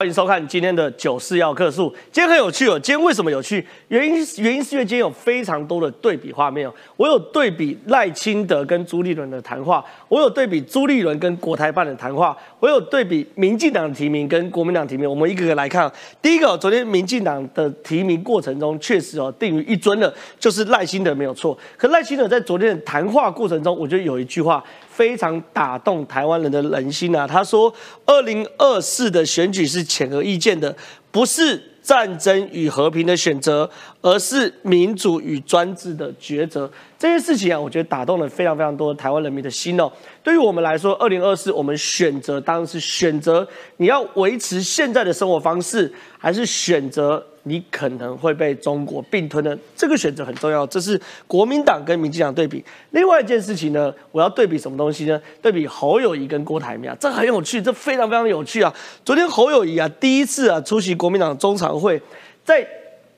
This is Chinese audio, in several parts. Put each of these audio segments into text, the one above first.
欢迎收看今天的九四要客数。今天很有趣哦，今天为什么有趣？原因原因是因为今天有非常多的对比画面哦。我有对比赖清德跟朱立伦的谈话，我有对比朱立伦跟国台办的谈话，我有对比民进党的提名跟国民党提名。我们一个个来看。第一个，昨天民进党的提名过程中，确实哦定于一尊的，就是赖清德没有错。可赖清德在昨天的谈话过程中，我觉得有一句话。非常打动台湾人的人心啊！他说：“二零二四的选举是显而易见的，不是战争与和平的选择，而是民主与专制的抉择。”这件事情啊，我觉得打动了非常非常多台湾人民的心哦。对于我们来说，二零二四我们选择当然是选择你要维持现在的生活方式，还是选择？你可能会被中国并吞的这个选择很重要，这是国民党跟民进党对比。另外一件事情呢，我要对比什么东西呢？对比侯友谊跟郭台铭，这很有趣，这非常非常有趣啊！昨天侯友谊啊，第一次啊出席国民党中常会，在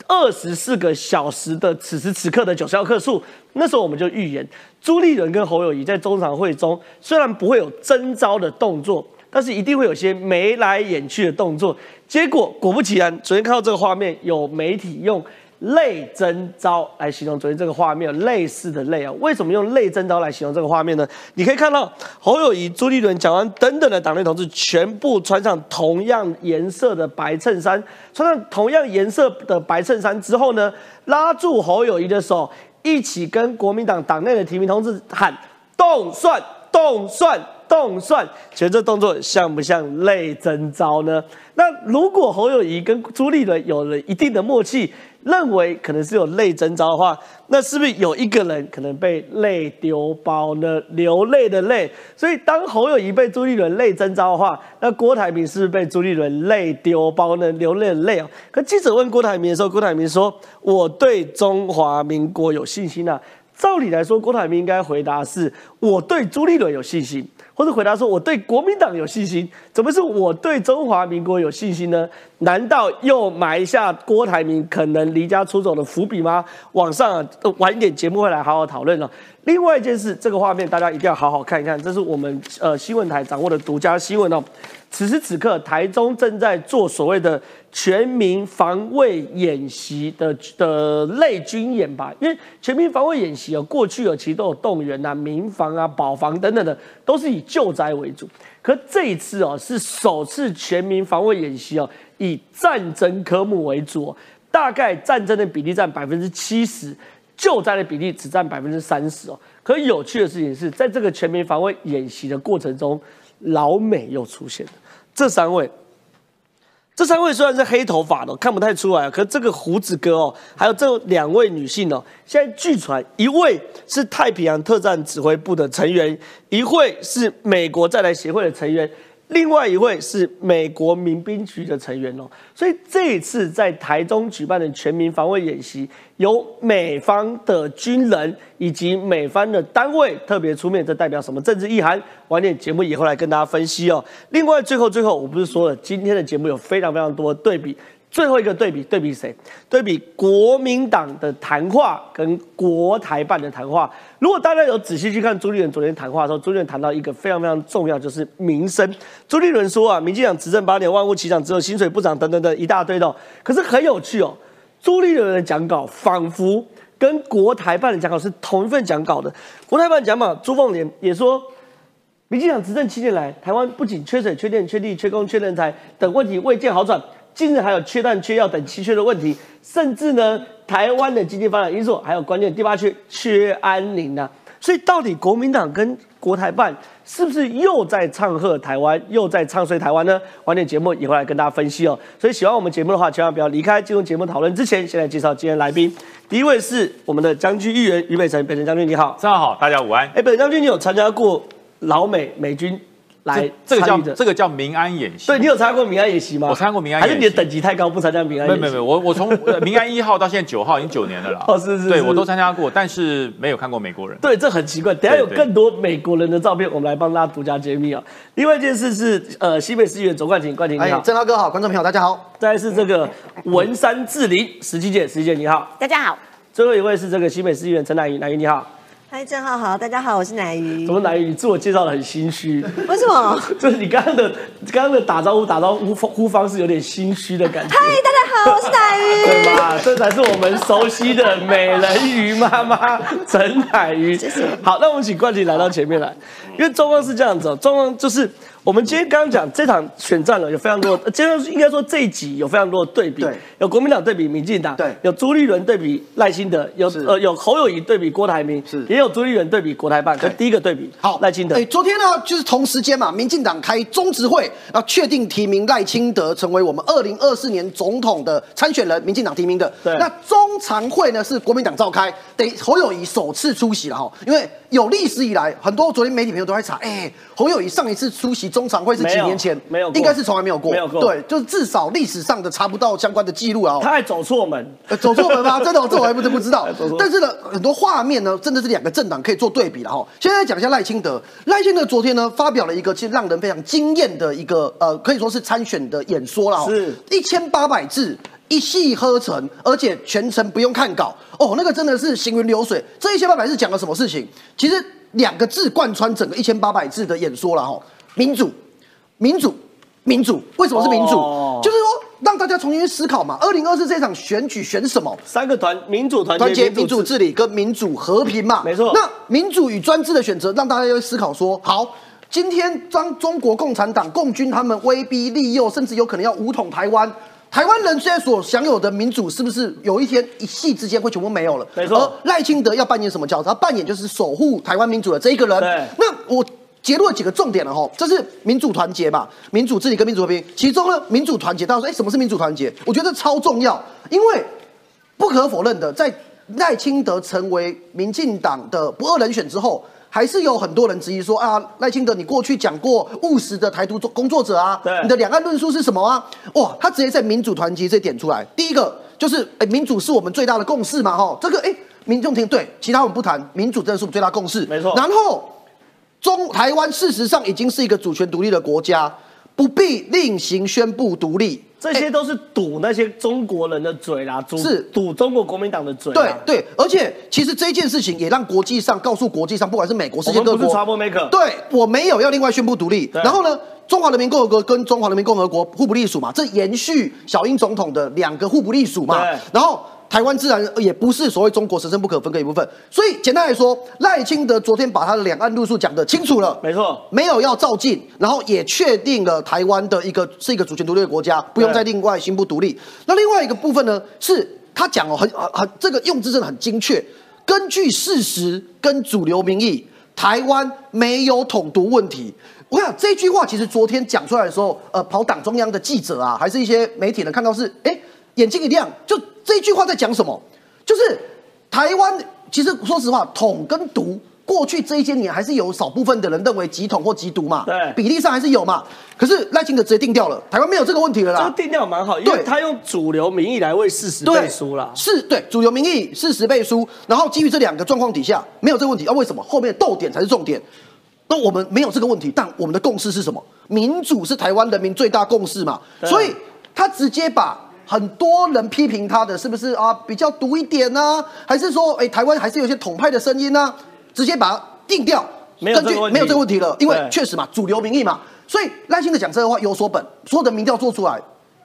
二十四个小时的此时此刻的九十二克数，那时候我们就预言朱立伦跟侯友谊在中常会中虽然不会有征召的动作。但是一定会有些眉来眼去的动作，结果果不其然，昨天看到这个画面，有媒体用“泪征招”来形容昨天这个画面，类似的泪啊。为什么用“泪征招”来形容这个画面呢？你可以看到侯友谊、朱立伦、蒋万等等的党内同志，全部穿上同样颜色的白衬衫，穿上同样颜色的白衬衫之后呢，拉住侯友谊的手，一起跟国民党党内的提名同志喊“动算，动算”。动算，觉得这动作像不像泪征招呢？那如果侯友谊跟朱立伦有了一定的默契，认为可能是有泪征招的话，那是不是有一个人可能被泪丢包呢？流泪的泪。所以当侯友谊被朱立伦泪征招的话，那郭台铭是不是被朱立伦泪丢包呢？流泪的泪啊！可记者问郭台铭的时候，郭台铭说：“我对中华民国有信心啊。”照理来说，郭台铭应该回答是：“我对朱立伦有信心。”或是回答说：“我对国民党有信心，怎么是我对中华民国有信心呢？难道又埋下郭台铭可能离家出走的伏笔吗？”网上晚一点节目会来好好讨论了。另外一件事，这个画面大家一定要好好看一看，这是我们呃新闻台掌握的独家新闻哦。此时此刻，台中正在做所谓的全民防卫演习的的类军演吧？因为全民防卫演习哦，过去哦其实都有动员啊、民防啊、保防等等的，都是以救灾为主。可这一次哦，是首次全民防卫演习哦，以战争科目为主，大概战争的比例占百分之七十，救灾的比例只占百分之三十哦。可有趣的事情是在这个全民防卫演习的过程中。老美又出现了，这三位，这三位虽然是黑头发的，看不太出来，可这个胡子哥哦，还有这两位女性哦，现在据传一位是太平洋特战指挥部的成员，一位是美国在台协会的成员。另外一位是美国民兵局的成员哦，所以这一次在台中举办的全民防卫演习，由美方的军人以及美方的单位特别出面，这代表什么政治意涵？晚点节目以后来跟大家分析哦。另外，最后最后，我不是说了，今天的节目有非常非常多的对比。最后一个对比，对比谁？对比国民党的谈话跟国台办的谈话。如果大家有仔细去看朱立伦昨天谈话的时候，朱立伦谈到一个非常非常重要，就是民生。朱立伦说啊，民进党执政八年，万物齐涨，只有薪水不涨，等等等一大堆的。可是很有趣哦，朱立伦的讲稿仿佛跟国台办的讲稿是同一份讲稿的。国台办讲稿，朱凤莲也说，民进党执政七年来，台湾不仅缺水、缺电、缺地、缺工、缺人才等问题未见好转。近日还有缺蛋、缺药等稀缺的问题，甚至呢，台湾的经济发展因素，还有关键第八缺缺安宁呢。所以，到底国民党跟国台办是不是又在唱和台湾，又在唱衰台湾呢？晚点节目也会来跟大家分析哦。所以，喜欢我们节目的话，千万不要离开。进入节目讨论之前，先来介绍今天来宾。第一位是我们的将军议员于北辰，北辰将军你好，上午好，大家午安。哎，北辰将军，你有参加过老美美军？来，这个叫这个叫民安演习。对你有参加过民安演习吗？我参加过民安，还是你的等级太高不参加民安？没有没有没有，我我从民安一号到现在九号已经九年了啦。哦是是，对我都参加过，但是没有看过美国人。对，这很奇怪。等下有更多美国人的照片，我们来帮大家独家揭秘啊。另外一件事是，呃，西北市议员左冠廷，冠廷你好，郑涛哥好，观众朋友大家好。再是这个文山志林，石七姐，石七姐你好，大家好。最后一位是这个西北市议员陈乃瑜，乃瑜你好。嗨，郑浩好，大家好，我是奶鱼怎。么奶鱼？你自我介绍的很心虚，为什么？就是你刚刚的刚刚的打招呼打招呼呼方式有点心虚的感觉。嗨，大家好，我是奶鱼。对吧？这才是我们熟悉的美人鱼妈妈陈乃瑜。好，那我们请冠廷来到前面来，因为状况是这样子哦，状况就是我们今天刚刚讲这场选战了，有非常多，呃 今天应该说这一集有非常多的对比对，有国民党对比民进党，对。有朱立伦对比赖清德，有呃有侯友谊对比郭台铭，是。也有朱立伦对比国台办，这对第一个对比。好，赖清德。哎，，昨天呢，就是同时间嘛，民进党开中执会，要，确定提名赖清德成为我们二零二四年总统的参选人，民进党提名的。对。那中常会呢是国民党召开，得侯友谊首次出席了哈，因为有历史以来，很多昨天媒体朋友都在查，哎，侯友谊上一次出席中常会是几年前？没有过应该是从来没有过。没有过对，就是至少历史上的查不到相关的记录啊。哦他还走错门，呃走错门吗？真的哦，这我还不真不知道。但是呢，很多画面呢，真的是两个政党可以做对比了哈。现在讲一下赖清德，赖清德昨天呢发表了一个其实让人非常惊艳的一个呃，可以说是参选的演说了哈。是一千八百字。一气呵成，而且全程不用看稿哦，那个真的是行云流水。这一千八百字讲了什么事情？其实两个字贯穿整个一千八百字的演说了哈，民主，民主，民主。为什么是民主？哦就是说让大家重新去思考嘛。二零二四这场选举选什么？三个团民主团团结、民主治治理跟民主和平嘛，没错那民主与专制的选择，让大家要思考说，好，今天当中国共产党、共军他们威逼利诱，甚至有可能要武统台湾。台湾人现在所享有的民主，是不是有一天一夕之间会全部没有了？没错而赖清德要扮演什么角色？他扮演就是守护台湾民主的这一个人。对那我揭露了几个重点了哈，这是民主团结嘛，民主治理跟民主和平。其中呢，民主团结，大家说，哎，什么是民主团结？我觉得超重要，因为不可否认的，在赖清德成为民进党的不二人选之后，还是有很多人质疑说啊，赖清德你过去讲过 务实的台独工作者啊对，你的两岸论述是什么啊？哇，他直接在民主团结这点出来。第一个就是，哎，民主是我们最大的共识嘛，哈，这个哎，民众听对，其他我们不谈，民主真的是我们最大共识，没错然后中台湾事实上已经是一个主权独立的国家，不必另行宣布独立。这些都是堵那些中国人的嘴啦，堵是堵中国国民党的嘴对啦。对，而且其实这件事情也让国际上告诉国际上，不管是美国、世我们不是界各国，troublemaker。对我没有要另外宣布独立。然后呢，中华人民共和国跟中华人民共和国互不隶属嘛，这延续小英总统的两个互不隶属嘛对。然后台湾自然也不是所谓中国神圣不可分割一部分。所以简单来说，赖清德昨天把他的两岸路数讲得清楚了。没错，没有要照进，然后也确定了台湾的一个是一个主权独立的国家，不用再另外宣布独立。那另外一个部分呢，是他讲哦，很很很这个用字真的很精确，根据事实跟主流民意，台湾没有统独问题。我想这句话其实昨天讲出来的时候，呃，跑党中央的记者啊，还是一些媒体人看到是，哎，眼睛一亮，就这句话在讲什么？就是台湾其实说实话，统跟独。过去这一些年，还是有少部分的人认为极统或极独嘛，对比例上还是有嘛。可是赖清德直接定掉了，台湾没有这个问题了啦。这个定调蛮好，因为对他用主流民意来为事实背书啦。是对主流民意事实背书，然后基于这两个状况底下，没有这个问题啊？为什么后面的逗点才是重点？那我们没有这个问题，但我们的共识是什么？民主是台湾人民最大共识嘛？所以他直接把很多人批评他的是不是啊比较独一点呢、还是说哎台湾还是有一些统派的声音呢、直接把它定掉，没有没有这个问题了，因为对。确实嘛，主流民意嘛，所以赖清德讲这个话有所本，所有的民调做出来，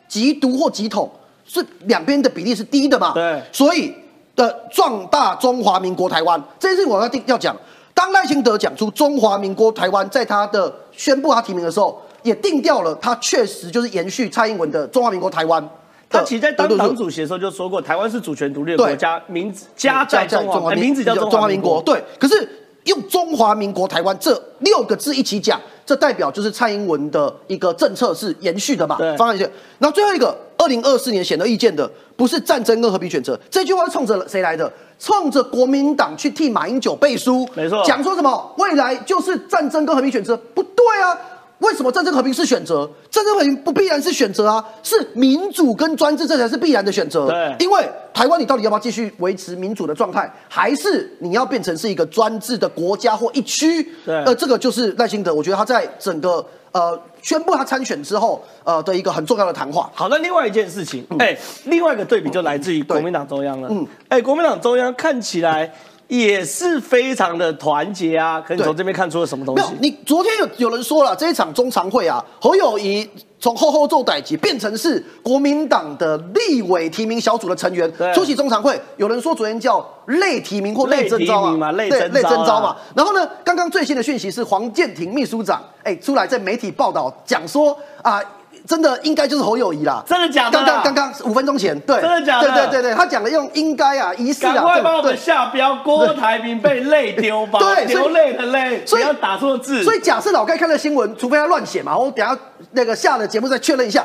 极独或极统是两边的比例是低的嘛，对。所以的壮大中华民国台湾这件事情我要定要讲。当赖清德讲出中华民国台湾，在他的宣布他提名的时候，也定掉了，他确实就是延续蔡英文的中华民国台湾。的。他其实在当党主席的时候就说过，台湾是主权独立的国对家，名字家在中华，哎名字叫中华民国。对，可是用中华民国台湾这六个字一起讲，这代表就是蔡英文的一个政策是延续的嘛对，方案是。然后最后一个，二零二四年显而易见的，不是战争跟和平选择，这句话是冲着谁来的？冲着国民党去替马英九背书，没错讲说什么未来就是战争跟和平选择，不对啊。为什么战争和平是选择？战争和平不必然是选择啊，是民主跟专制这才是必然的选择。对因为台湾你到底要不要继续维持民主的状态，还是你要变成是一个专制的国家或一区？对呃，这个就是赖清德，我觉得他在整个呃宣布他参选之后，呃的一个很重要的谈话。好，那另外一件事情，哎、另外一个对比就来自于国民党中央了。嗯，哎，国民党中央看起来也是非常的团结啊。可你对从这边看出了什么东西？，没有你昨天有有人说了，这一场中常会啊，侯友谊从后后做代级变成是国民党的立委提名小组的成员出席中常会。有人说昨天叫类提名或类征召类提名嘛类对类征召嘛。然后呢，刚刚最新的讯息是黄建庭秘书长哎出来在媒体报道讲说啊。真的应该就是侯友谊啦，真的假的刚刚刚刚五分钟前，对，真的假的？对对对对，他讲的用应该啊，疑似啊，赶快帮我们下标，郭台铭被泪丢吧，对流泪的泪，所以不要打错字。所以假设老盖看了新闻，除非他乱写嘛，我等下那个下了节目再确认一下。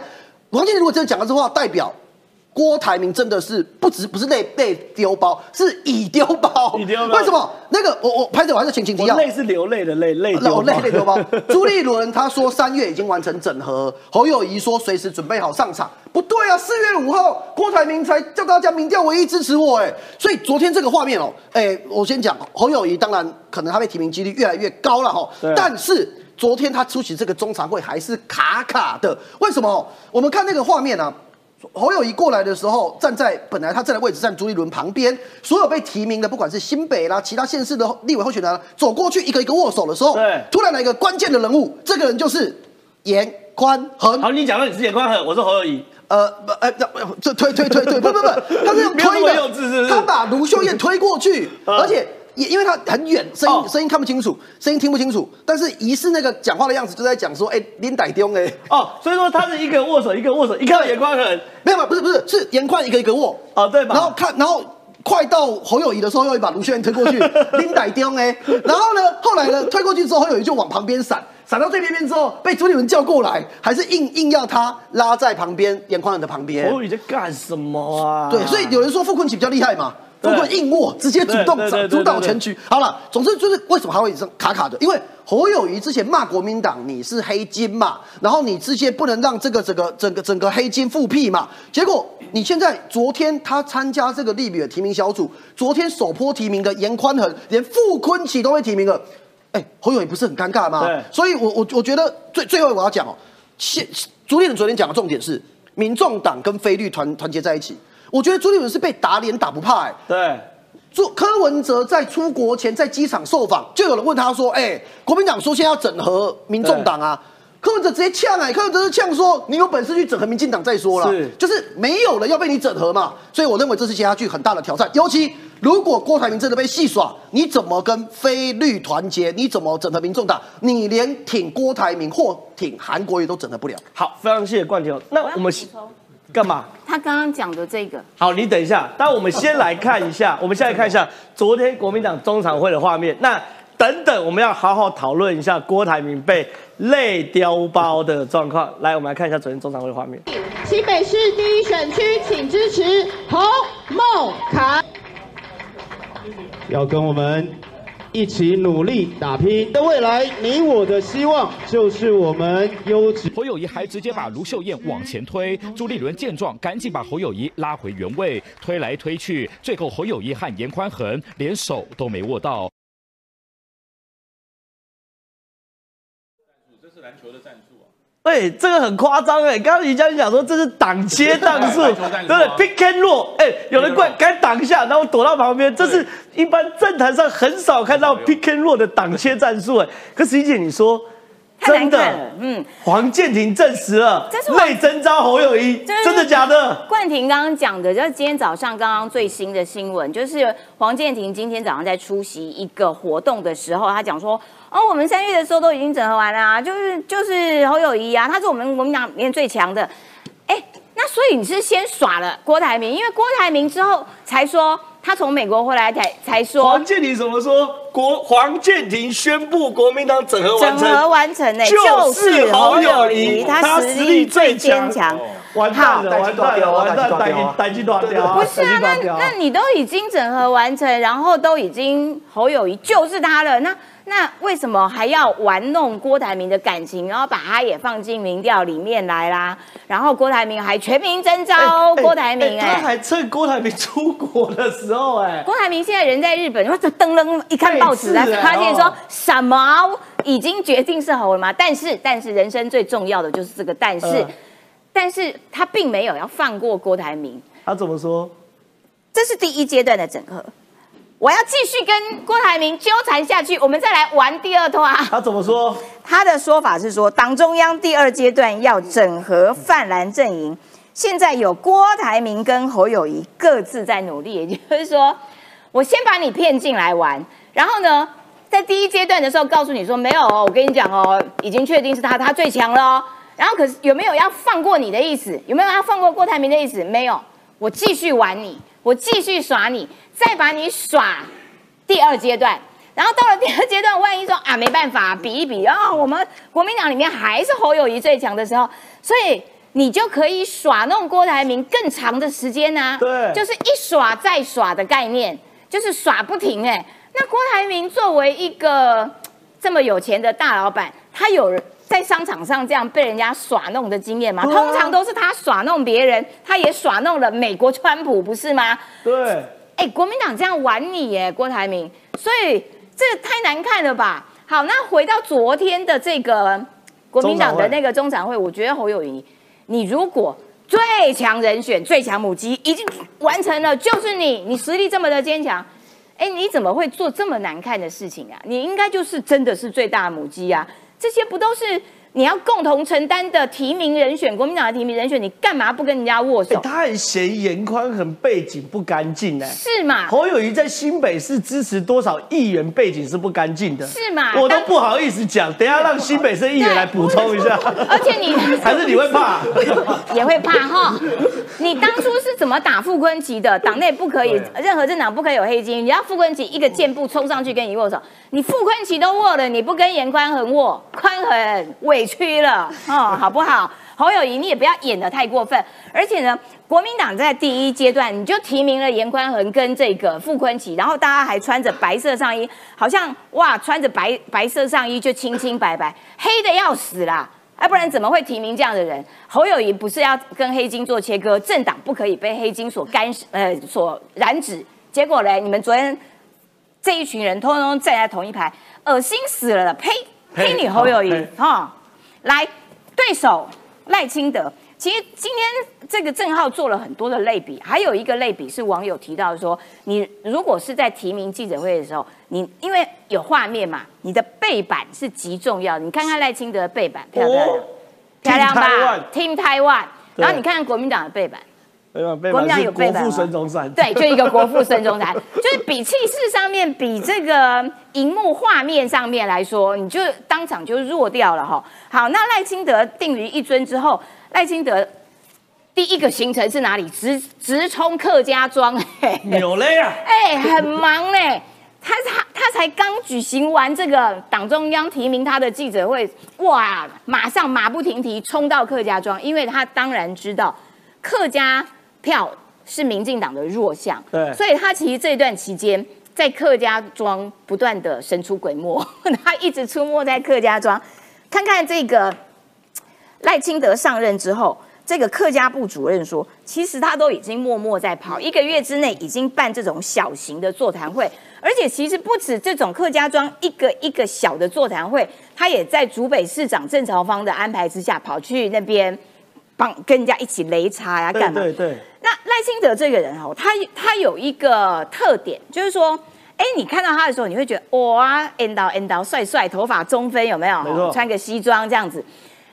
王健林如果真的讲了这话，代表郭台铭真的是不止不是累被丢包，是已丢包。已丢包为什么？那个我我拍着我还是请请提要。我泪是流泪的泪，泪丢包哦泪泪丢包。朱立伦他说三月已经完成整合，侯友谊说随时准备好上场。不对啊，四月五号郭台铭才叫大家民调唯一支持我哎，所以昨天这个画面哦，哎，我先讲侯友谊，当然可能他被提名几率越来越高了哈对，但是。昨天他出席这个中常会还是卡卡的，为什么？我们看那个画面啊，侯友谊过来的时候，站在本来他站的位置，站朱立伦旁边，所有被提名的，不管是新北啦，其他县市的立委候选人，走过去一个一个握手的时候，对突然来一个关键的人物，这个人就是严宽恒。好，你讲到你是严宽恒，我是侯友谊，呃不呃呃这推推推推不不不，他是用推的，是是他把卢秀燕推过去，嗯而且也因为他很远，声哦音声音看不清楚，声音听不清楚，但是疑似那个讲话的样子就在讲说，哎，林歹丢哎，哦，所以说他是一个握手，一个握手，一看到严宽恒，没有嘛不是不是是严宽一个一个握，哦对吧？然后看，然后快到侯友谊的时候，又把卢秀燕推过去，拎歹丢哎。然后呢，后来呢，推过去之后，侯友谊就往旁边闪，闪到最边边之后，被朱立伦叫过来，还是硬硬要他拉在旁边，严宽仁的旁边侯。友谊在干什么啊？对，所以有人说傅昆萁比较厉害嘛，对傅昆硬握，直接主动主导全局。好了，总之就是为什么还会卡卡的？因为侯友谊之前骂国民党你是黑金嘛，然后你之前不能让这个整个整个整个黑金复辟嘛，结果你现在昨天他参加这个利比的提名小组，昨天首波提名的严宽恒，连傅昆萁都被提名了。哎，侯友谊不是很尴尬吗？所以我我我觉得最最后我要讲哦，现朱立伦昨天讲的重点是，民众党跟非绿团团结在一起。我觉得朱立伦是被打脸打不怕哎、对，朱柯文哲在出国前在机场受访，就有人问他说：“哎、国民党说现在要整合民众党啊。”柯文哲直接呛哎、柯文哲是呛说：“你有本事去整合民进党再说了。”就是没有了要被你整合嘛。所以我认为这是接下去很大的挑战，尤其如果郭台铭真的被戏耍，你怎么跟非绿团结？你怎么整合民众党？你连挺郭台铭或挺韩国瑜都整合不了。好，非常谢谢冠廷。那我们干嘛？他刚刚讲的这个，好，你等一下，但我们先来看一下，我们先来看一下昨天国民党中常会的画面。那等等，我们要好好讨论一下郭台铭被泪丢包的状况。来，我们来看一下昨天中常会的画面。新北市第一选区，请支持洪孟凯。要跟我们一起努力打拼的未来，你我的希望就是我们优质。侯友谊还直接把卢秀燕往前推，朱立伦见状赶紧把侯友谊拉回原位，推来推去，最后侯友谊和严宽恒连手都没握到。这是篮球的战哎、这个很夸张哎！刚刚于嘉欣讲说这是挡切战术，对不对？Pick and roll，哎、有人过来赶紧挡一下，然后躲到旁边，这是一般政坛上很少看到 pick and roll 的挡切战术哎。可是怡姐，你说太真的嗯。黄建庭证实了这是我内征召侯友谊，真的假的？冠廷刚刚讲的，就是今天早上刚刚最新的新闻，就是黄建庭今天早上在出席一个活动的时候，他讲说，哦，我们三月的时候都已经整合完了、啊，就是就是侯友谊啊，他是我们国民党里面最强的，哎，那所以你是先耍了郭台铭，因为郭台铭之后才说他从美国回来才才说黄建庭怎么说？国黄建庭宣布国民党整合完成，整合完成呢、就是侯友谊，他实力最坚强。完蛋了，好。完蛋了，完蛋，逮逮鸡断掉，不是啊，那那你都已经整合完成，然后都已经侯友谊就是他了，那那为什么还要玩弄郭台铭的感情，然后把他也放进民调里面来啦？然后郭台铭还全民征召郭台铭、他哎。还趁郭台铭出国的时候，哎，郭台铭现在人在日本，然后噔噔一看报纸，他发现说哦什么已经决定是侯了吗？但是，但是人生最重要的就是这个但是，嗯但是他并没有要放过郭台铭，他怎么说？这是第一阶段的整合。我要继续跟郭台铭纠缠下去，我们再来玩第二段。他怎么说？他的说法是说，党中央第二阶段要整合泛蓝阵营，现在有郭台铭跟侯友谊各自在努力，也就是说，我先把你骗进来玩，然后呢，在第一阶段的时候告诉你说没有哦，我跟你讲哦，已经确定是他，他最强了哦。然后可是有没有要放过你的意思？有没有要放过郭台铭的意思？没有，我继续玩你，我继续耍你，再把你耍第二阶段。然后到了第二阶段，万一说啊没办法比一比啊、我们国民党里面还是侯友谊最强的时候，所以你就可以耍弄郭台铭更长的时间呐、对就是一耍再耍的概念，就是耍不停哎、那郭台铭作为一个这么有钱的大老板，他有在商场上这样被人家耍弄的经验吗？啊通常都是他耍弄别人，他也耍弄了美国川普，不是吗？对，哎，国民党这样玩你耶，郭台铭，所以这太难看了吧？好，那回到昨天的这个国民党的那个中常会，我觉得侯友谊，你如果最强人选、最强母鸡已经完成了，就是你，你实力这么的坚强，哎，你怎么会做这么难看的事情啊？你应该就是真的是最大的母鸡啊！这些不都是你要共同承担的提名人选，国民党的提名人选，你干嘛不跟人家握手？哎他很嫌严宽很背景不干净呢。是嘛？侯友谊在新北市支持多少议员背景是不干净的，是嘛我都不好意思讲，等一下让新北市议员来补充一下。而且你 还是你会怕？也会怕哈。你当初是怎么打傅昆萁的？党内不可以，任何政党不可以有黑金。你要傅昆萁一个箭步冲上去跟你握手，你傅昆萁都握了，你不跟严宽恒握，宽恒委屈了哦，好不好？侯友谊，你也不要演的太过分。而且呢，国民党在第一阶段你就提名了严宽恒跟这个傅昆奇，然后大家还穿着白色上衣，好像哇，穿着白白色上衣就清清白白，黑的要死啦。要、不然怎么会提名这样的人？侯友谊不是要跟黑金做切割，政党不可以被黑金所干呃所染指。结果嘞，你们昨天这一群人通通站在同一排，恶心死了了！呸！呸呸你侯友谊呸哈、来，对手赖清德。其实今天这个郑浩做了很多的类比，还有一个类比是网友提到说，你如果是在提名记者会的时候，你因为有画面嘛，你的背板是极重要的。你看看赖清德的背板漂不漂亮？哦漂亮吧 Taiwan？Team Taiwan。对然后你看看国民党的背板，国民党板是国父孙中山，对，就一个国父孙中山，就是比气势上面，比这个荧幕画面上面来说，你就当场就弱掉了哈。好，那赖清德定于一尊之后，赖清德第一个行程是哪里？直直冲客家庄，嘿嘿扭嘞啊！哎、很忙嘞。他他他才刚举行完这个党中央提名他的记者会，哇，马上马不停蹄冲到客家庄，因为他当然知道客家票是民进党的弱项，对。所以他其实这段期间在客家庄不断的神出鬼没，他一直出没在客家庄，看看这个赖清德上任之后，这个客家部主任说，其实他都已经默默在跑，一个月之内已经办这种小型的座谈会，而且其实不止这种客家庄一个一个小的座谈会，他也在竹北市长郑朝芳的安排之下，跑去那边帮跟人家一起擂茶呀、对干嘛？对对，那赖清德这个人哦，他他有一个特点，就是说，哎，你看到他的时候，你会觉得哇，N 到 N 到，帅帅，头发中分，有没有？没错穿个西装这样子，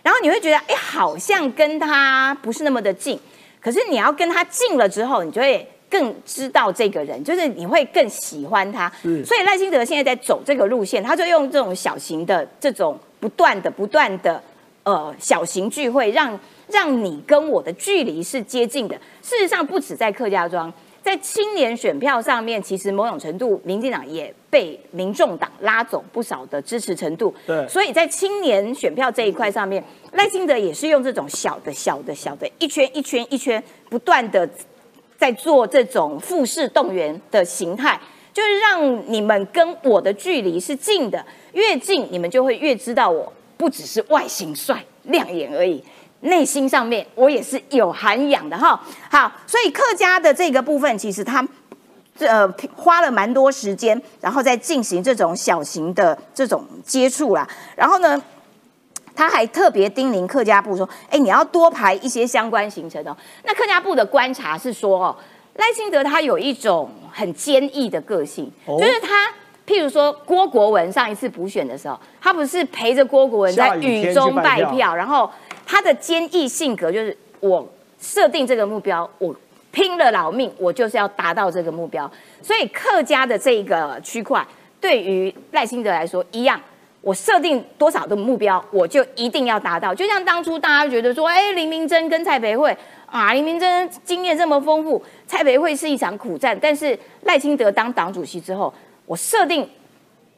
然后你会觉得，哎，好像跟他不是那么的近。可是你要跟他近了之后，你就会更知道这个人，就是你会更喜欢他。是所以赖清德现在在走这个路线，他就用这种小型的、这种不断的、不断的呃小型聚会，让让你跟我的距离是接近的。事实上，不止在客家庄，在青年选票上面，其实某种程度，民进党也被民众党拉走不少的支持程度。对所以在青年选票这一块上面，赖清德也是用这种小的、小的、小的，一圈一圈一圈，不断的在做这种复式动员的形态。就是让你们跟我的距离是近的，越近你们就会越知道我不只是外形帅亮眼而已，内心上面我也是有涵养的哈。好，所以客家的这个部分，其实他呃花了蛮多时间，然后再进行这种小型的这种接触啦。然后呢，他还特别叮咛客家部说：“哎，你要多排一些相关行程哦。”那客家部的观察是说哦。赖清德他有一种很坚毅的个性，哦就是他。譬如说郭国文上一次补选的时候，他不是陪着郭国文在雨中去拜票拜票，然后他的坚毅性格就是我设定这个目标，我拼了老命，我就是要达到这个目标。所以客家的这个区块，对于赖清德来说一样，我设定多少的目标，我就一定要达到。就像当初大家觉得说，哎，林明珍跟蔡培慧啊，林明珍经验这么丰富，蔡培慧是一场苦战，但是赖清德当党主席之后，我设定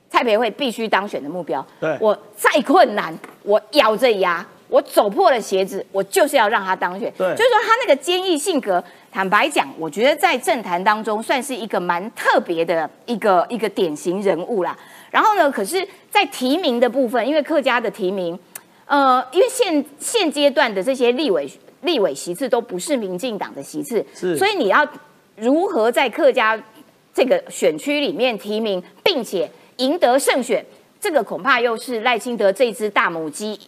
蔡培慧必须当选的目标，对我再困难，我咬着牙，我走破了鞋子，我就是要让他当选。对就是说他那个坚毅性格，坦白讲，我觉得在政坛当中算是一个蛮特别的一个一个典型人物啦。然后呢，可是，在提名的部分，因为客家的提名，呃，因为现现阶段的这些立委立委席次都不是民进党的席次，是所以你要如何在客家这个选区里面提名，并且赢得胜选，这个恐怕又是赖清德这只大母鸡，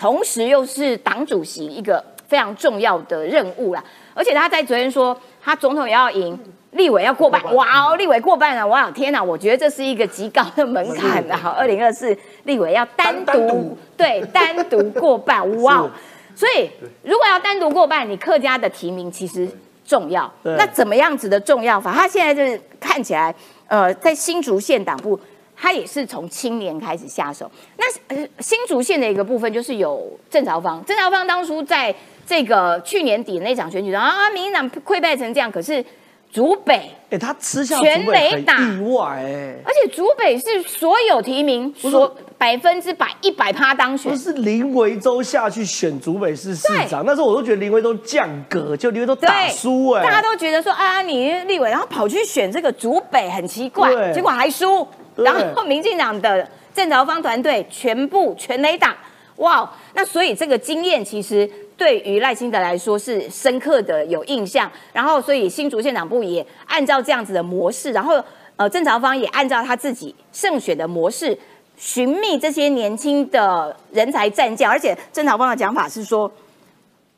同时又是党主席一个非常重要的任务啦。而且他在昨天说，他总统也要赢。立委要过半，哇哦！立委过半了，哇天哪！我觉得这是一个极高的门槛啊！二零二四立委要单独对单独过半，哇哦！所以如果要单独过半，你客家的提名其实重要。那怎么样子的重要法？他现在就是看起来，呃，在新竹县党部，他也是从青年开始下手。那呃，新竹县的一个部分就是有郑朝芳，郑朝芳当初在这个去年底那场选举中啊，民进党溃败成这样，可是竹北。哎，他吃下全垒打。意外哎，而且竹北是所有提名所百分之百一百趴当选。不，是林维洲下去选竹北市市长，那时候我都觉得林维洲降格，就林维洲打输哎，大家都觉得说啊，你立委，然后跑去选这个竹北很奇怪，结果还输，对然后民进党的郑朝芳团队全部全垒打，哇，那所以这个经验其实对于赖清德来说是深刻的有印象，然后所以新竹县长部也按照这样子的模式，然后呃郑朝芳也按照他自己胜选的模式。寻觅这些年轻的人才战将，而且郑朝芳的讲法是说，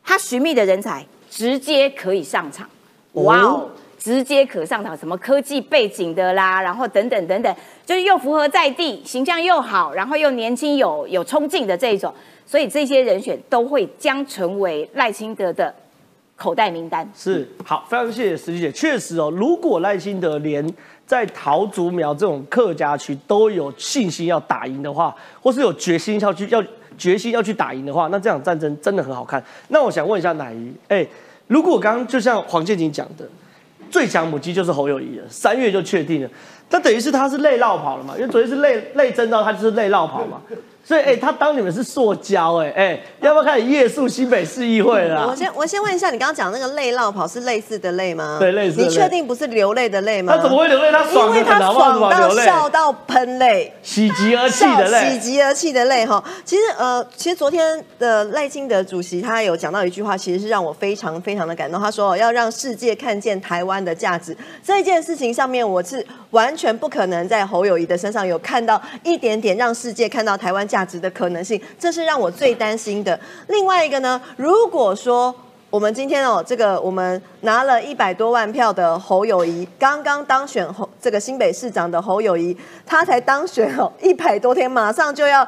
他寻觅的人才直接可以上场，哇哦，直接可上场，什么科技背景的啦，然后等等等等，就是又符合在地，形象又好，然后又年轻有有冲劲的这一种，所以这些人选都会将成为赖清德的口袋名单。是好，非常谢谢石姐。确实哦，如果赖清德连在桃竹苗这种客家区都有信心要打赢的话，或是有决心要去要决心要去打赢的话，那这场战争真的很好看。那我想问一下奶鱼，哎，如果刚刚就像黄建宁讲的，最强母鸡就是侯友谊了，三月就确定了，那等于是他是累绕跑了嘛？因为昨天是累累征召，他就是累绕跑嘛。所以，哎、他当你们是塑胶、哎，哎，要不要开始夜宿新北市议会了啊、我先我先问一下，你刚刚讲那个泪绕跑是类似的泪吗？对类似的你确定不是流泪的泪吗？他怎么会流泪？他爽因为他的很，好不好？怎爽到？笑到喷泪。喜极而泣的泪喜。极而泣的泪哈。其实呃，其实昨天的赖清德主席他有讲到一句话，其实是让我非常非常的感动。他说要让世界看见台湾的价值这件事情上面，我是完全不可能在侯友谊的身上有看到一点点让世界看到台湾价值的可能性，这是让我最担心的。另外一个呢，如果说我们今天哦，这个我们拿了一百多万票的侯友谊，刚刚当选侯这个新北市长的侯友谊，他才当选哦一百多天，马上就要。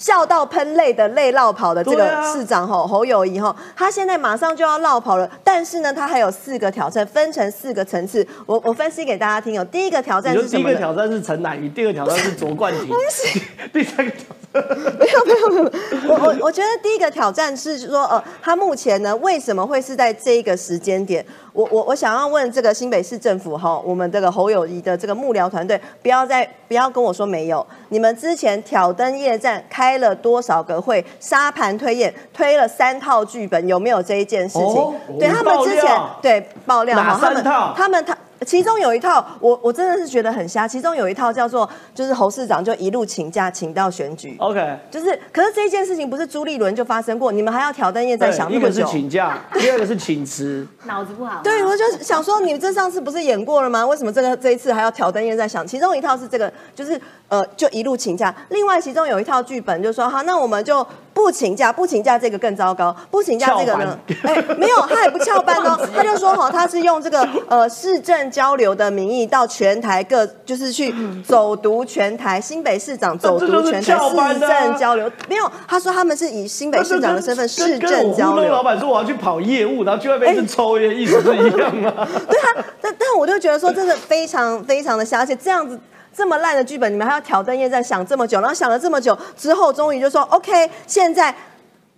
笑到喷泪的泪绕跑的这个市长吼、侯友谊吼，他现在马上就要绕跑了，但是呢，他还有四个挑战，分成四个层次。我我分析给大家听哦。第一个挑战是什么呢？个挑战是陈乃瑜，第二个挑战是卓冠廷，第三个挑战 没有没有没有我我我觉得第一个挑战是说，呃，他目前呢为什么会是在这一个时间点？我我我想要问这个新北市政府哈，我们这个侯友谊的这个幕僚团队，不要再不要跟我说没有，你们之前挑灯夜战开了多少个会，沙盘推演推了三套剧本，有没有这一件事情？哦对他们之前对爆料哈，他们他们他。其中有一套，我我真的是觉得很瞎。其中有一套叫做，就是侯市长就一路请假请到选举，OK，就是，可是这件事情不是朱立伦就发生过，你们还要挑灯夜战对一个是想那么久。请假，第二个是请辞。脑子不好吗。对，我就想说，你们这上次不是演过了吗？为什么这个这一次还要挑灯夜战想？其中一套是这个，就是呃，就一路请假。另外，其中有一套剧本就说，好，那我们就不不请假，不请假这个更糟糕，不请假这个呢，哎，没有，他也不翘班哦，他就说哈，他是用这个呃市政交流的名义到全台各，就是去走读全台，新北市长走读全台市政交流，没有，他说他们是以新北市长的身份市政交流。老板说我要去跑业务，然后去外面是抽烟，意思是一样吗？对啊，但但我就觉得说，真的非常非常的瞎，而且这样子。这么烂的剧本，你们还要挑灯夜战想这么久，然后想了这么久之后，终于就说 OK。现在，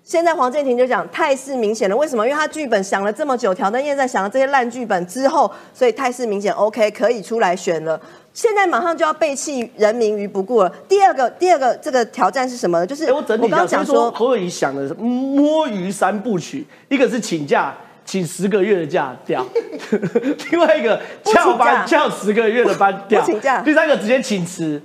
现在黄建庭就讲态势明显了。为什么？因为他剧本想了这么久，挑灯夜战想了这些烂剧本之后，所以态势明显 OK，可以出来选了。现在马上就要背弃人民于不顾了。第二个，第二个这个挑战是什么？就是我刚刚讲说侯友谊想的是摸鱼三部曲，一个是请假。请十个月的假掉，另外一个翘班翘十个月的班掉，第三个直接请辞。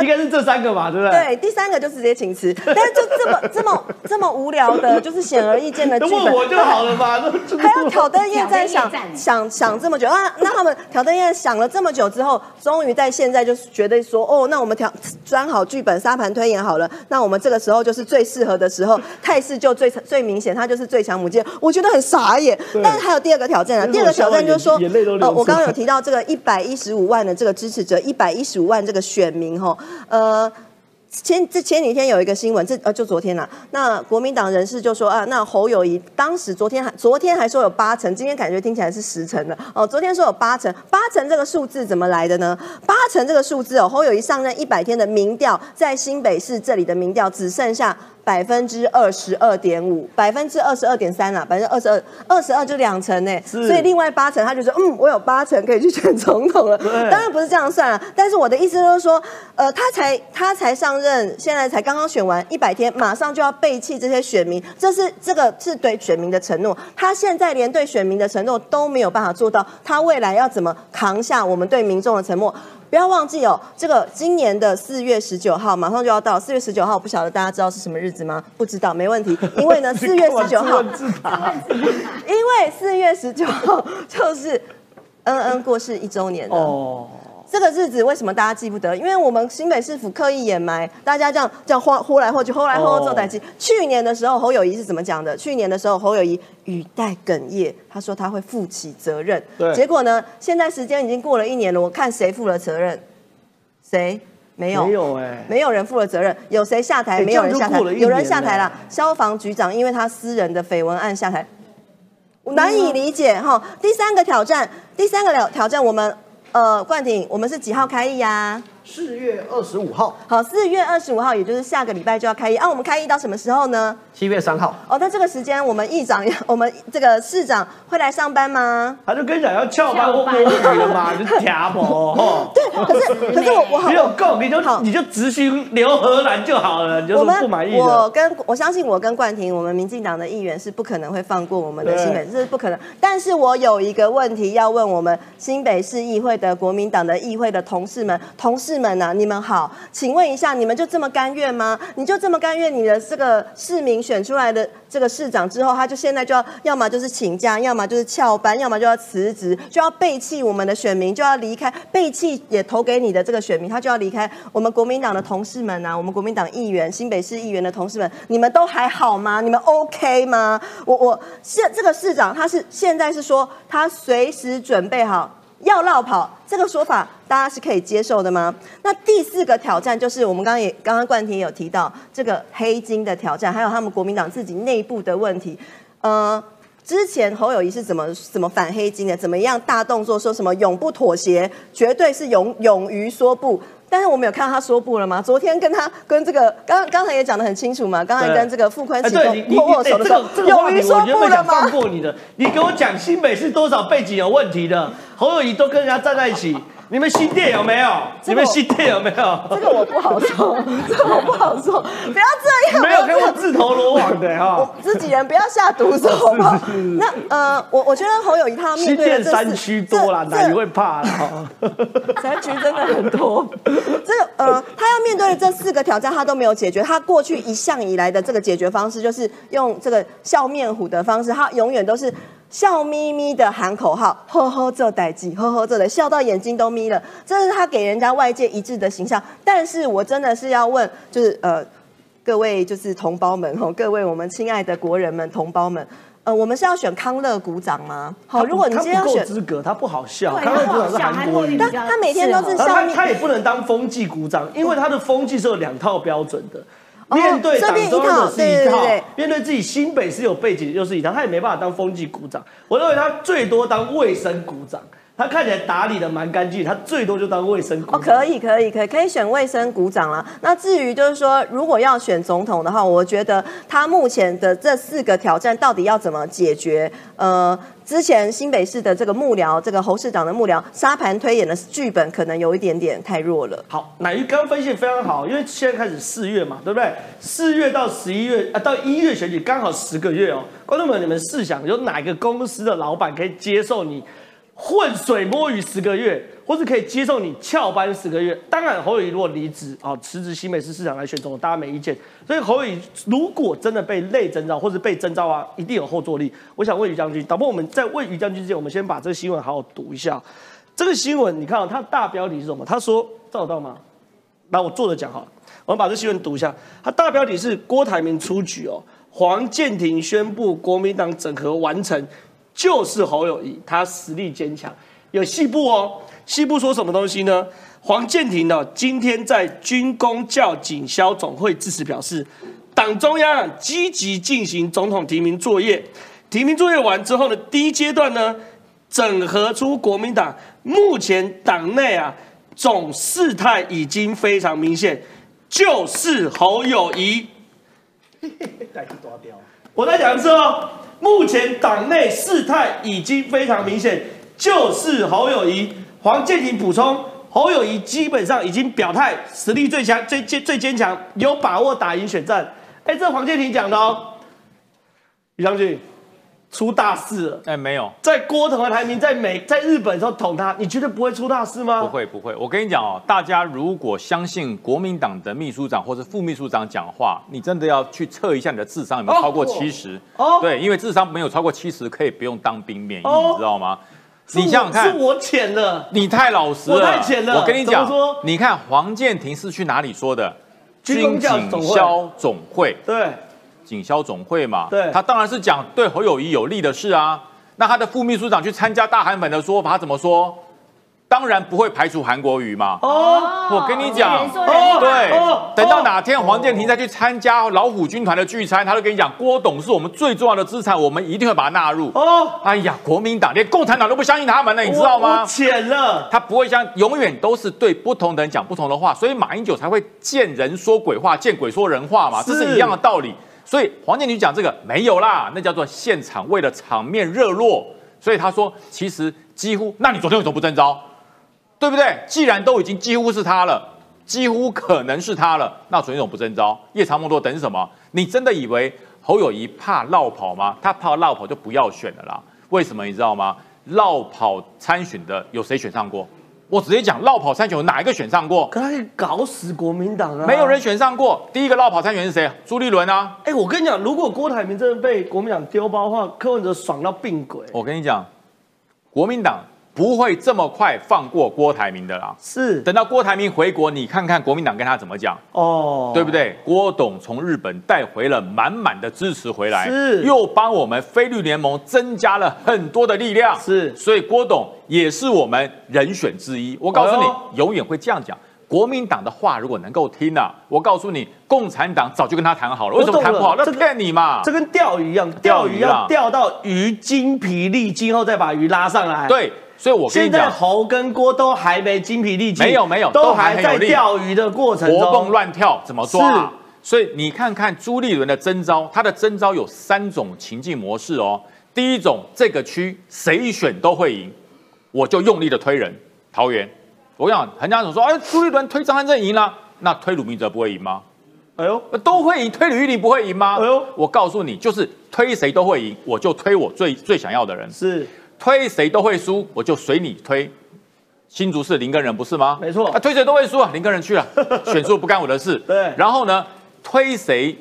应该是这三个吧，对不对？对，第三个就直接请辞，但是就这么这么这么无聊的，就是显而易见的 剧本，我就好了嘛。还要挑灯夜战，想想想这么久啊？那他们挑灯夜战想了这么久之后，终于在现在就是觉得说，哦，那我们挑装好剧本，沙盘推演好了，那我们这个时候就是最适合的时候，态势就最最明显，他就是最强母舰。我觉得很傻眼。但是还有第二个挑战啊，第二个挑战就是说，呃，我刚刚有提到这个一百一十五万的这个支持者，一百一十五万这个选民哈。呃，前这前几天有一个新闻，这呃就昨天啊。那国民党人士就说啊，那侯友谊当时昨天还昨天还说有八成，今天感觉听起来是十成的哦。昨天说有八成，八成这个数字怎么来的呢？八成这个数字哦，侯友谊上任一百天的民调，在新北市这里的民调只剩下。百分之二十二点五，百分之二十二点三啦，百分之二十二，二十二就两成呢，所以另外八成他就说，嗯，我有八成可以去选总统了。当然不是这样算啊，但是我的意思就是说，呃，他才他才上任，现在才刚刚选完一百天，马上就要背弃这些选民，这是这个是对选民的承诺，他现在连对选民的承诺都没有办法做到，他未来要怎么扛下我们对民众的承诺？不要忘记哦，这个今年的四月十九号马上就要到。四月十九号，不晓得大家知道是什么日子吗？不知道，没问题。因为呢，四月十九号，因为四月十九号就是恩恩过世一周年哦。这个日子为什么大家记不得？因为我们新北市府刻意掩埋，大家这样这样呼呼来呼去，呼来呼去做代记。去年的时候，侯友谊是怎么讲的？去年的时候，侯友谊语带哽咽，他说他会负起责任。结果呢，现在时间已经过了一年了，我看谁负了责任？谁？没有，没有哎，没有人负了责任。有谁下台？没有人下台。有人下台了，消防局长因为他私人的绯闻案下台，难以理解哈。第三个挑战，第三个挑挑战我们。呃，冠廷，我们是几号开议呀？四月二十五号。好，四月二十五号，也就是下个礼拜就要开议。啊，我们开议到什么时候呢？七月三号。哦，那这个时间，我们议长，我们这个市长会来上班吗？他就跟你讲要翘班或摸鱼了嘛，就调哦。对，可是可是我我没有够，你就你就执行刘荷兰就好了，你就不满意我跟我相信我跟冠廷，我们民进党的议员是不可能会放过我们的新北，这是不可能。但是我有一个问题要问我们新北市议会的国民党的议会的同事们，同事。们呢？你们好，请问一下，你们就这么甘愿吗？你就这么甘愿？你的这个市民选出来的这个市长之后，他就现在就要要么就是请假，要么就是翘班，要么就要辞职，就要背弃我们的选民，就要离开，背弃也投给你的这个选民，他就要离开。我们国民党的同事们啊，我们国民党议员、新北市议员的同事们，你们都还好吗？你们 OK 吗？我我现这个市长他是现在是说他随时准备好。要绕跑这个说法，大家是可以接受的吗？那第四个挑战就是我们刚刚也刚刚冠廷有提到这个黑金的挑战，还有他们国民党自己内部的问题。呃，之前侯友谊是怎么怎么反黑金的？怎么样大动作说什么永不妥协，绝对是勇勇于说不。但是我们有看到他说不了吗？昨天跟他跟这个刚刚才也讲得很清楚嘛，刚才跟这个傅坤启握握手的时候，勇于说不了吗？放过你的，你给我讲新北是多少背景有问题的？侯友谊都跟人家站在一起。你们新店有没有？你们新店有没有？这个我不好说，这个我不好说。不要这样，没有跟我自投罗网的哈。自己人不要下毒手，好不好？那呃，我我觉得侯友谊他面对的山区多了，哪里会怕了？山区真的很多。这个呃，他要面对的这四个挑战，他都没有解决。他过去一向以来的这个解决方式，就是用这个笑面虎的方式，他永远都是。笑眯眯的喊口号，呵呵这代际，呵呵这的，笑到眼睛都眯了，这是他给人家外界一致的形象。但是我真的是要问，就是呃。各位就是同胞们吼，各位我们亲爱的国人们、同胞们，呃，我们是要选康乐鼓掌吗？好，如果你他不够今天要选，资格，他不好笑。对康乐鼓掌是他不好笑韩国语，韩国语但他每天都是然后他上面他也不能当风纪鼓掌，因为他的风纪是有两套标准的。哦面对党中央的是一套面对自己新北市有背景又是一套，他也没办法当风纪股长。我认为他最多当卫生股长，他看起来打理的蛮干净，他最多就当卫生股哦，可以，可以，可以，可以选卫生股长了。那至于就是说，如果要选总统的话，我觉得他目前的这四个挑战到底要怎么解决？呃，之前新北市的这个幕僚，这个侯市长的幕僚沙盘推演的剧本可能有一点点太弱了。好，乃玉刚分析非常好，因为现在开始四月嘛，对不对？四月到十一月啊，到一月选举刚好十个月哦。观众们，你们试想，有哪个公司的老板可以接受你浑水摸鱼十个月，或是可以接受你翘班十个月？当然，侯友宜如果离职啊，辞职新北市市长来选总统，大家没意见。所以侯友宜如果真的被累征召或是被征召啊，一定有后坐力。我想问于将军，导播我们在问于将军之前，我们先把这个新闻好好读一下。这个新闻你看、啊，它大标题是什么？他说照得到吗？那我坐着讲好了，我们把这新闻读一下。它大标题是郭台铭出局哦，黄建庭宣布国民党整合完成，就是侯友谊，他实力坚强。有细部哦，细部说什么东西呢？黄建庭呢，今天在军工教警消总会致辞表示，党中央积极进行总统提名作业，提名作业完之后呢，第一阶段呢，整合出国民党目前党内啊总事态已经非常明显，就是侯友谊。我再讲一次哦，目前党内事态已经非常明显，就是侯友谊。黄建庭补充，侯友谊基本上已经表态，实力最强、最坚、最坚强，有把握打赢选战。哎，这黄建庭讲的哦，李将军出大事了。哎，没有，在郭台台铭在美在日本的时候捅他，你觉得不会出大事吗？不会不会。我跟你讲哦，大家如果相信国民党的秘书长或者副秘书长讲话，你真的要去测一下你的智商有没有超过七十。哦对，因为智商没有超过七十，可以不用当兵免疫，哦你知道吗？你想想看是，我浅了。你太老实了，我太浅了我跟你讲说，你看黄建庭是去哪里说的？军警消总会，对，警消总会嘛，对他当然是讲对侯友谊有利的事啊。那他的副秘书长去参加大韩粉的说法，他怎么说？当然不会排除韩国瑜嘛。哦，我跟你讲人说人话对哦，等到哪天黄建庭再去参加老虎军团的聚餐，他就跟你讲，郭董是我们最重要的资产，我们一定会把他纳入。哦，哎呀，国民党连共产党都不相信他们了，你知道我吗？浅了。他不会像永远都是对不同的人讲不同的话，所以马英九才会见人说鬼话，见鬼说人话嘛，这是是一样的道理。所以黄建庭讲这个没有啦，那叫做现场为了场面热络。所以他说，其实几乎，那你昨天为什么不征召？对不对？既然都已经几乎是他了，几乎可能是他了，那昨天为什么不征招？夜长梦多等什么？你真的以为侯友谊怕落跑吗？他怕落跑就不要选了啦。为什么你知道吗？落跑参选的有谁选上过？我直接讲，绕跑参选哪一个选上过？可以搞死国民党啊！没有人。选上过。第一个绕跑参选是谁？朱立伦啊！哎、我跟你讲，如果郭台铭真的被国民党丢包的话，柯文哲爽到病鬼。我跟你讲，国民党不会这么快放过郭台铭的啦。是等到郭台铭回国，你看看国民党跟他怎么讲。哦，对不？对？郭董从日本带回了满满的支持回来，是又帮我们菲律联盟增加了很多的力量，是所以郭董也是我们人选之一。我告诉你，哎永远会这样讲。国民党的话如果能够听啊，我告诉你，共产党早就跟他谈好了，为什么谈不好？那骗你嘛！这跟钓鱼一样，钓鱼啊钓鱼要钓到鱼精疲力尽后再把鱼拉上来。，对，所以我跟现在你讲，猴跟郭都还没精疲力尽，没有没有都都还还在钓鱼的过程中，活蹦乱跳怎么抓、啊？所以你看看朱立伦的征招，他的征招有三种情境模式哦。第一种，这个区谁选都会赢，我就用力的推人。桃园，我跟你讲，很多人说，哎，朱立伦推张汉正赢了，那推鲁明哲不会赢吗？哎呦，呃都会赢，推吕玉玲不会赢吗？哎呦我告诉你，就是推谁都会赢，我就推我最最想要的人；是推谁都会输，我就随你推。新竹市林根人不是吗？没错啊，推谁都会输啊，林根人去了，选输不干我的事。对然后呢，推谁，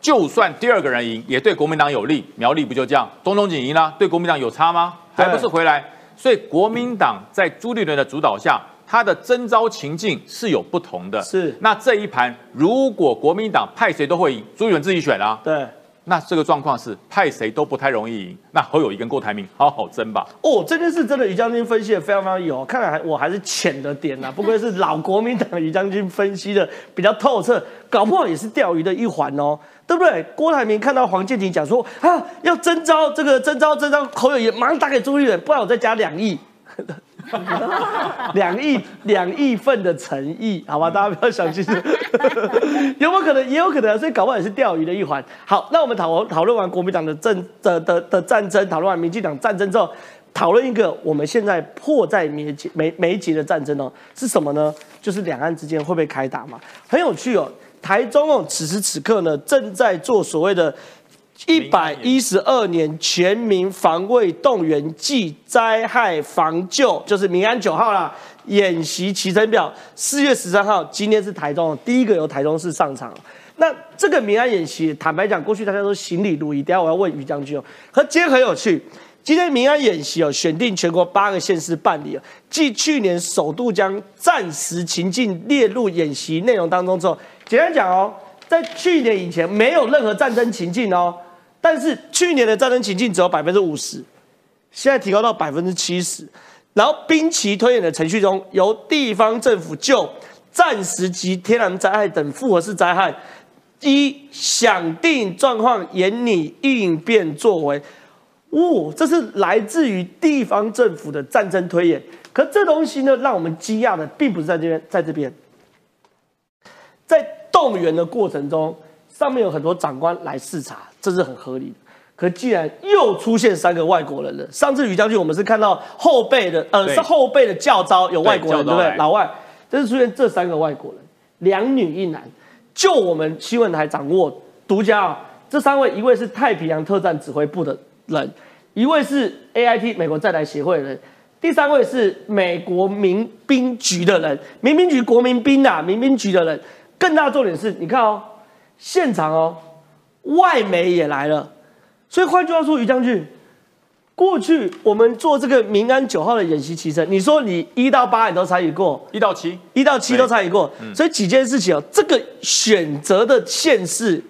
就算第二个人赢，也对国民党有利。苗栗不就这样？东东锦赢了，对国民党有差吗？还不是回来？所以国民党在朱立伦的主导下，他的征召情境是有不同的。是那这一盘如果国民党派谁都会赢，朱立伦自己选啊。对。那这个状况是派谁都不太容易赢。那侯友谊跟郭台铭好好争吧。哦，这件事真的于将军分析的非常非常有，看来还我还是浅的点呐。不愧是老国民党于将军分析的比较透彻，搞不好也是钓鱼的一环哦，对不对？郭台铭看到黄建庭讲说啊要征召这个征召征召侯友谊，马上打给朱立伦，不然我再加两亿。两亿两亿份的诚意，好吧，大家不要想清楚，有没有可能？也有可能，所以搞不好也是钓鱼的一环。好，那我们讨讨论完国民党的政的的的战争，讨论完民进党战争之后，讨论一个我们现在迫在眉睫眉眉睫的战争哦，是什么呢？就是两岸之间会不会开打嘛？很有趣哦，台中哦，此时此刻呢，正在做所谓的。一百一十二年全民防卫动员暨灾害防救，就是民安九号啦。演习起程表，四月十三号，今天是台中第一个由台中市上场。那这个民安演习，坦白讲，过去大家都行礼如仪。等下我要问于将军哦。可今天很有趣，今天民安演习哦，选定全国八个县市办理，继去年首度将战时情境列入演习内容当中之后，简单讲哦，在去年以前没有任何战争情境哦。但是去年的战争情境只有百分之五十，现在提高到百分之七十。然后兵棋推演的程序中，由地方政府就战时及天然灾害等复合式灾害，一想定状况，严拟应变作为。哦，这是来自于地方政府的战争推演。可这东西呢，让我们惊讶的并不是在这边，在这边，在动员的过程中。上面有很多长官来视察，这是很合理的。可既然又出现三个外国人了，上次于将军我们是看到后背的，呃，是后背的教招有外国人，对不对？老外，这是出现这三个外国人，两女一男。就我们新闻台掌握独家啊，这三位，一位是太平洋特战指挥部的人，一位是 A I T 美国在台协会的人，第三位是美国民兵局的人，民兵局国民兵啊，民兵局的人。更大的重点是，你看哦。现场哦，外媒也来了，所以换句话说，于将军，过去我们做这个民安九号的演习骑乘，你说你一到八你都参与过，一到七，一到七都参与过，所以几件事情哦，这个选择的县市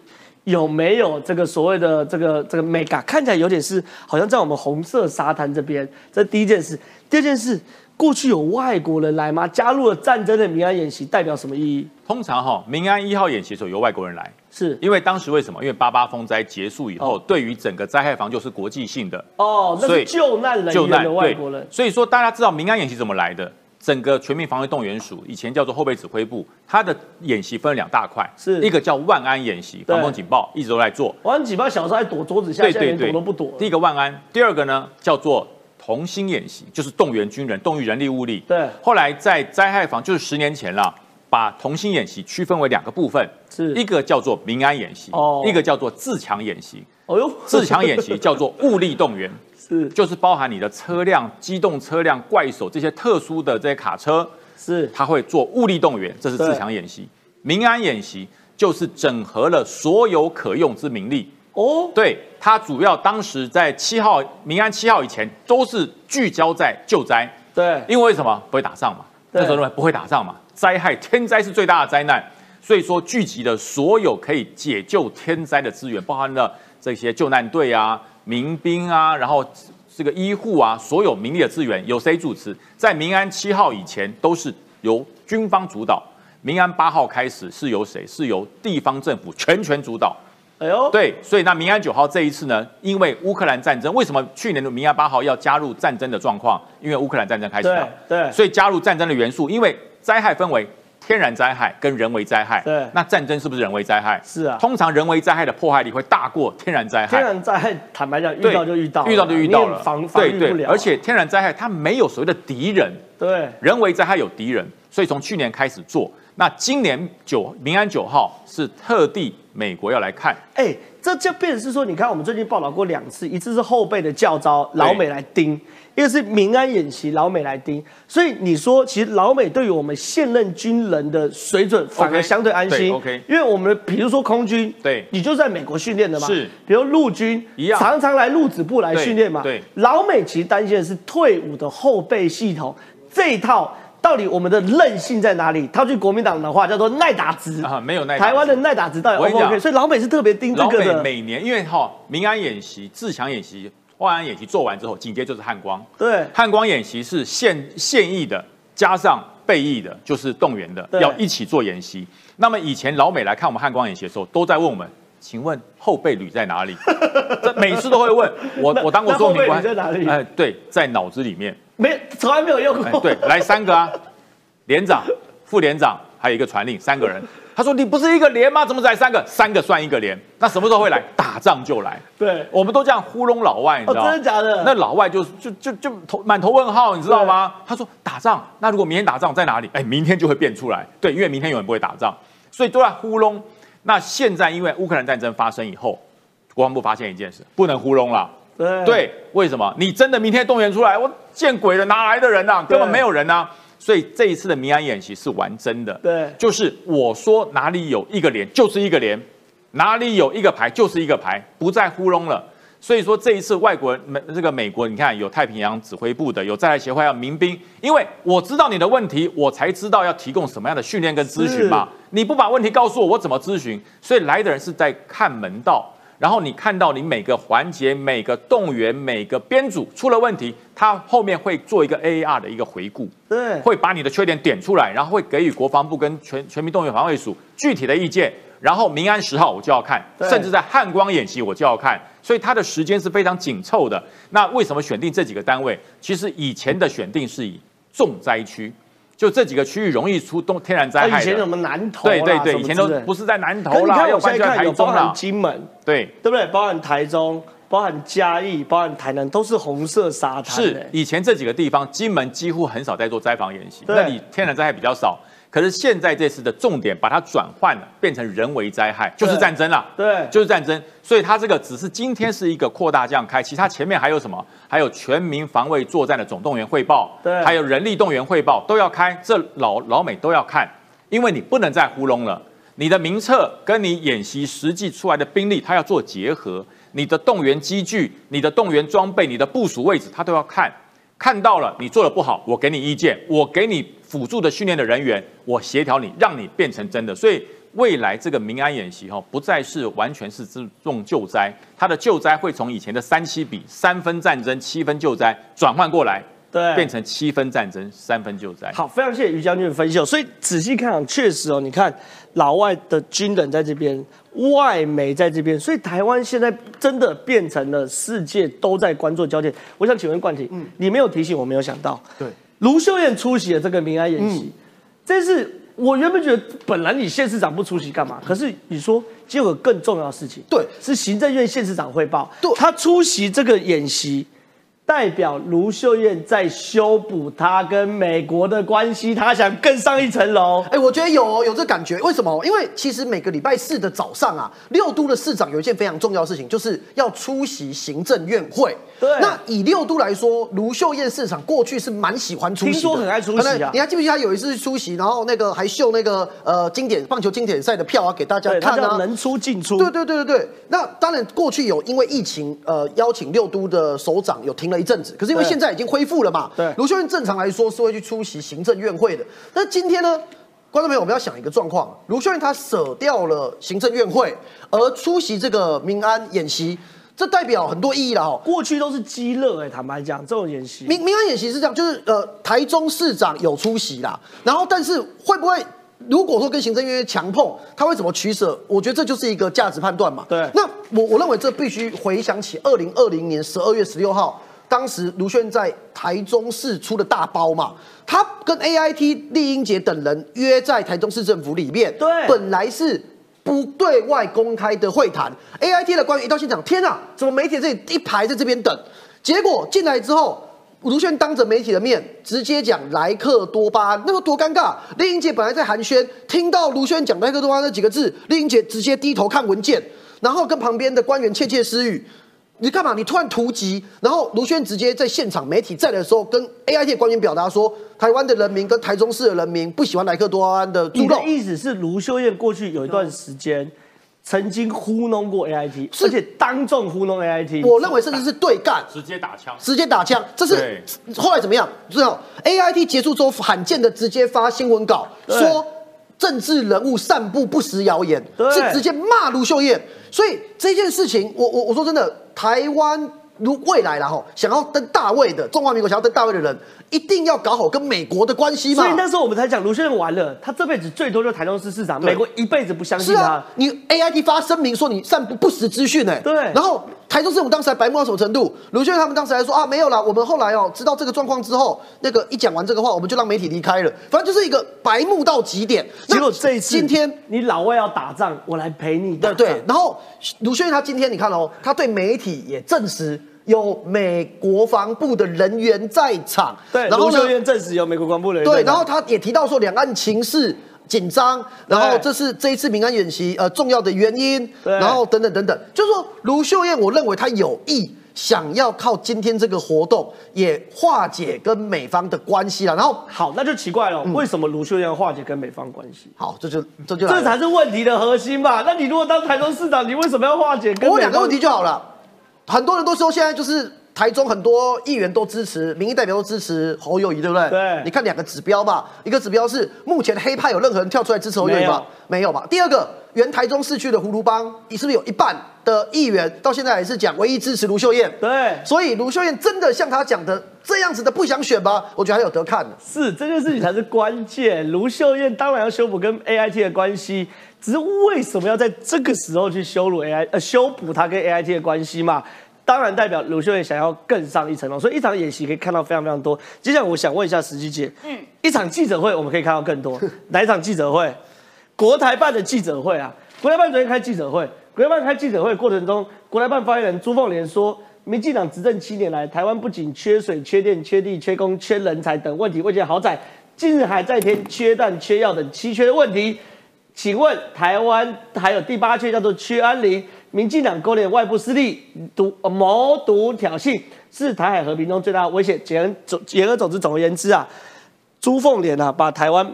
有没有这个所谓的这个这个 mega，看起来有点是好像在我们红色沙滩这边，这第一件事，第二件事。过去有外国人来吗？加入了战争的民安演习代表什么意义？通常哈，民安一号演习的时候由外国人来，是因为当时为什么？因为八八风灾结束以后，对于整个灾害防救是国际性的哦，那是救难人员的外国人。所以说大家知道民安演习怎么来的？整个全民防卫动员署以前叫做后备指挥部，它的演习分了两大块，是一个叫万安演习，防空警报一直都在做。万安警报小时候还躲桌子下，现在连躲都不躲。第一个万安，第二个呢叫做。同心演习就是动员军人，动员人力物力。对。后来在灾害防，就是十年前了，把同心演习区分为两个部分，是一个叫做民安演习，哦，一个叫做自强演习。哦呦，自强演习 叫做物力动员，是，就是包含你的车辆、机动车辆、怪手这些特殊的这些卡车，是，他会做物力动员，这是自强演习。民安演习就是整合了所有可用之民力。哦，对，它主要当时在七号民安七号以前都是聚焦在救灾，对，因为为什么不会打仗嘛？那时候认为不会打仗嘛，灾害天灾是最大的灾难，所以说聚集的所有可以解救天灾的资源，包含了这些救难队啊、民兵啊，然后这个医护啊，所有民力的资源由谁主持？在民安七号以前都是由军方主导，民安八号开始是由谁？是由地方政府全权主导。哎呦，对，所以那民安九号这一次呢，因为乌克兰战争，为什么去年的民安八号要加入战争的状况？因为乌克兰战争开始了，对，所以加入战争的元素。因为灾害分为天然灾害跟人为灾害，对，那战争是不是人为灾害？是啊，通常人为灾害的破坏力会大过天然灾害。天然灾害坦白讲，遇到就遇到，遇到就遇到了，防防御不了。而且天然灾害它没有所谓的敌人，对，人为灾害有敌人，所以从去年开始做。那今年九民安九号是特地美国要来看，哎，这就变成是说，你看我们最近报道过两次，一次是后备的教招，老美来盯；一个是民安演习，老美来盯。所以你说，其实老美对于我们现任军人的水准反而相对安心，OK，因为我们比如说空军，对，你就在美国训练的嘛，是，比如陆军一样，常常来陆子部来训练嘛，对，老美其实担心的是退伍的后备系统这一套。到底我们的韧性在哪里？他句国民党的话叫做耐打值啊，没有耐。台湾的耐打值到底 O 不跟你讲 OK？所以老美是特别盯这老美个的。每年因为哈民安演习、自强演习、万安演习做完之后，紧接着就是汉光。对，汉光演习是现现役的，加上备役的，就是动员的，要一起做演习。那么以前老美来看我们汉光演习的时候，都在问我们。请问后备旅在哪里？这每次都会问我。我当过说明官在哪里哎，对，在脑子里面。没从来没有用过。，哎对，来三个啊，连长、副连长，还有一个传令，三个人。他说：“你不是一个连吗？怎么才三个？三个算一个连。那什么时候会来？打仗就来。对我们都这样糊弄老外，你知道吗？哦真的假的那老外就就就就头满头问号，你知道吗？他说打仗，那如果明天打仗在哪里？哎，明天就会变出来。对，因为明天永远不会打仗，所以都在糊弄。那现在因为乌克兰战争发生以后，国防部发现一件事，不能糊弄了。对对，为什么？你真的明天动员出来，我见鬼了，哪来的人啊？根本没有人啊！所以这一次的民安演习是玩真的，对就是我说哪里有一个连就是一个连，哪里有一个排就是一个排，不再糊弄了。所以说这一次外国人美这个美国，你看有太平洋指挥部的，有在台协会要民兵，因为我知道你的问题，我才知道要提供什么样的训练跟咨询嘛。你不把问题告诉我，我怎么咨询？所以来的人是在看门道。然后你看到你每个环节、每个动员、每个编组出了问题，他后面会做一个 AAR 的一个回顾，对，会把你的缺点点出来，然后会给予国防部跟全全民动员防卫署具体的意见。然后民安十号我就要看，甚至在汉光演习我就要看，所以它的时间是非常紧凑的。那为什么选定这几个单位？其实以前的选定是以重灾区，就这几个区域容易出东天然灾害以前什么南投，对对对，以前都不是在南投啦，是你看我要搬去现在台中。金门，对，对不对？包含台中，包含嘉义，包含台南，都是红色沙滩、是欸以前这几个地方，金门几乎很少在做灾防演习，那里天然灾害比较少。可是现在这次的重点把它转换了，变成人为灾害，就是战争了。对就是战争。所以它这个只是今天是一个扩大这样开，其他前面还有什么？还有全民防卫作战的总动员汇报，对还有人力动员汇报都要开，这老老美都要看，因为你不能再糊弄了。你的名册跟你演习实际出来的兵力，它要做结合。你的动员机具、你的动员装备、你的部署位置，它都要看。看到了你做的不好，我给你意见，我给你辅助的训练的人员，我协调你，让你变成真的。所以未来这个民安演习哈，不再是完全是这种救灾，它的救灾会从以前的三七比三分战争七分救灾转换过来，对变成七分战争三分救灾。好，非常谢谢于将军的分析哦。所以仔细看，确实哦，你看老外的军人在这边，外媒在这边，所以台湾现在真的变成了世界都在关注的焦点。我想请问冠廷，嗯你没有提醒，我没有想到，对，卢秀燕出席了这个民安演习，这是我原本觉得本来你县市长不出席干嘛？可是你说结果有更重要的事情，对。是行政院县市长汇报。对，他出席这个演习。代表卢秀燕在修补他跟美国的关系，他想更上一层楼。哎、我觉得有哦有这感觉，为什么？因为其实每个礼拜四的早上啊，六都的市长有一件非常重要的事情，就是要出席行政院会。对那以六都来说，卢秀燕市长过去是蛮喜欢出席的，听说很爱出席啊你还记不记得他有一次出席，然后那个还秀那个呃经典棒球经典赛的票啊给大家看啊。叫能出进出。对对对对对，那当然过去有因为疫情，呃，邀请六都的首长有停了一阵子，可是因为对现在已经恢复了嘛，对卢秀燕正常来说是会去出席行政院会的，但今天呢，观众朋友我们要想一个状况，卢秀燕她舍掉了行政院会，而出席这个民安演习，这代表很多意义了哈。过去都是鸡肋哎，坦白讲，这种演习，民民安演习是这样，就是呃，台中市长有出席啦，然后但是会不会如果说跟行政院强碰，他会怎么取舍？我觉得这就是一个价值判断嘛。对那我我认为这必须回想起二零二零年十二月十六号，当时卢轩在台中市出了大包嘛，他跟 AIT 丽英杰等人约在台中市政府里面，对本来是。不对外公开的会谈，AIT 的官员一到现场，天啊，怎么媒体这里一排在这边等？结果进来之后，卢轩当着媒体的面直接讲莱克多巴胺，那个多尴尬。丽英姐本来在寒暄，听到卢轩讲莱克多巴胺那几个字，丽英姐直接低头看文件，然后跟旁边的官员窃窃私语。你干嘛？你突然突击，然后卢轩直接在现场媒体在的时候，跟 AIT 的官员表达说，台湾的人民跟台中市的人民不喜欢莱克多安的猪肉你的。意思是卢秀燕过去有一段时间曾经糊弄过 AIT，是而且当众糊弄 AIT。我认为甚至是对干，直接打枪。直接打枪，这是后来怎么样？最后 A I T 结束之后，罕见的直接发新闻稿说政治人物散布不实谣言，是直接骂卢秀燕。所以这件事情，我我我说真的，台湾如未来啦吼，想要登大位的中华民国想要登大位的人，一定要搞好跟美国的关系嘛所以。那时候我们才讲卢先生完了，他这辈子最多就台中市市长，美国一辈子不相信他是啊。，你 A I T 发声明说你散布不实资讯，哎，对然后台中市政府当时还白目到什么程度？卢先生他们当时还说啊，没有啦，我们后来哦知道这个状况之后，那个一讲完这个话，我们就让媒体离开了，反正就是一个白目到极点。那结果这一次，今天。你老外要打仗，我来陪你打仗。对对，然后卢先生他今天你看哦，他对媒体也证实有美国防部的人员在场，对，然后呢卢秀，燕证实有美国国防部人员对，然后他也提到说两岸情势紧张，然后对这是这一次民安演习呃重要的原因，对然后等等等等，就是说卢秀燕，我认为她有意想要靠今天这个活动也化解跟美方的关系了，然后好，那就奇怪了，为什么卢秀燕要化解跟美方关系？好，这就这就这才是问题的核心吧？那你如果当台中市长，你为什么要化解跟美方？我问两个问题就好了。很多人都说现在就是台中很多议员都支持，民意代表都支持侯友谊，对不对？对你看两个指标吧，一个指标是目前黑派有任何人跳出来支持侯友谊吗？没有吧。第二个，原台中市区的葫芦帮，你是不是有一半的议员到现在还是讲唯一支持卢秀燕？对所以卢秀燕真的像他讲的这样子的不想选吗？我觉得还有得看的。是这件事情才是关键。卢秀燕当然要修补跟 AIT 的关系，只是为什么要在这个时候去羞辱 AI 呃修补它跟 AIT 的关系嘛？当然代表鲁秀燕想要更上一层楼，所以一场演习可以看到非常非常多。接下来我想问一下石基姐，嗯，一场记者会我们可以看到更多，哪一场记者会？国台办的记者会啊，国台办昨天开记者会，国台办开记者会过程中，国台办发言人朱凤莲说，民进党执政七年来，台湾不仅缺水、缺电、缺地、缺工、缺人才等问题未见好转，近日还在添缺蛋、缺药等稀缺的问题。请问台湾还有第八缺叫做缺安林，民进党勾连外部势力，毒呃谋独挑衅，是台海和平中最大的威胁。简而总简而总之，总而言之啊，朱凤莲啊，把台湾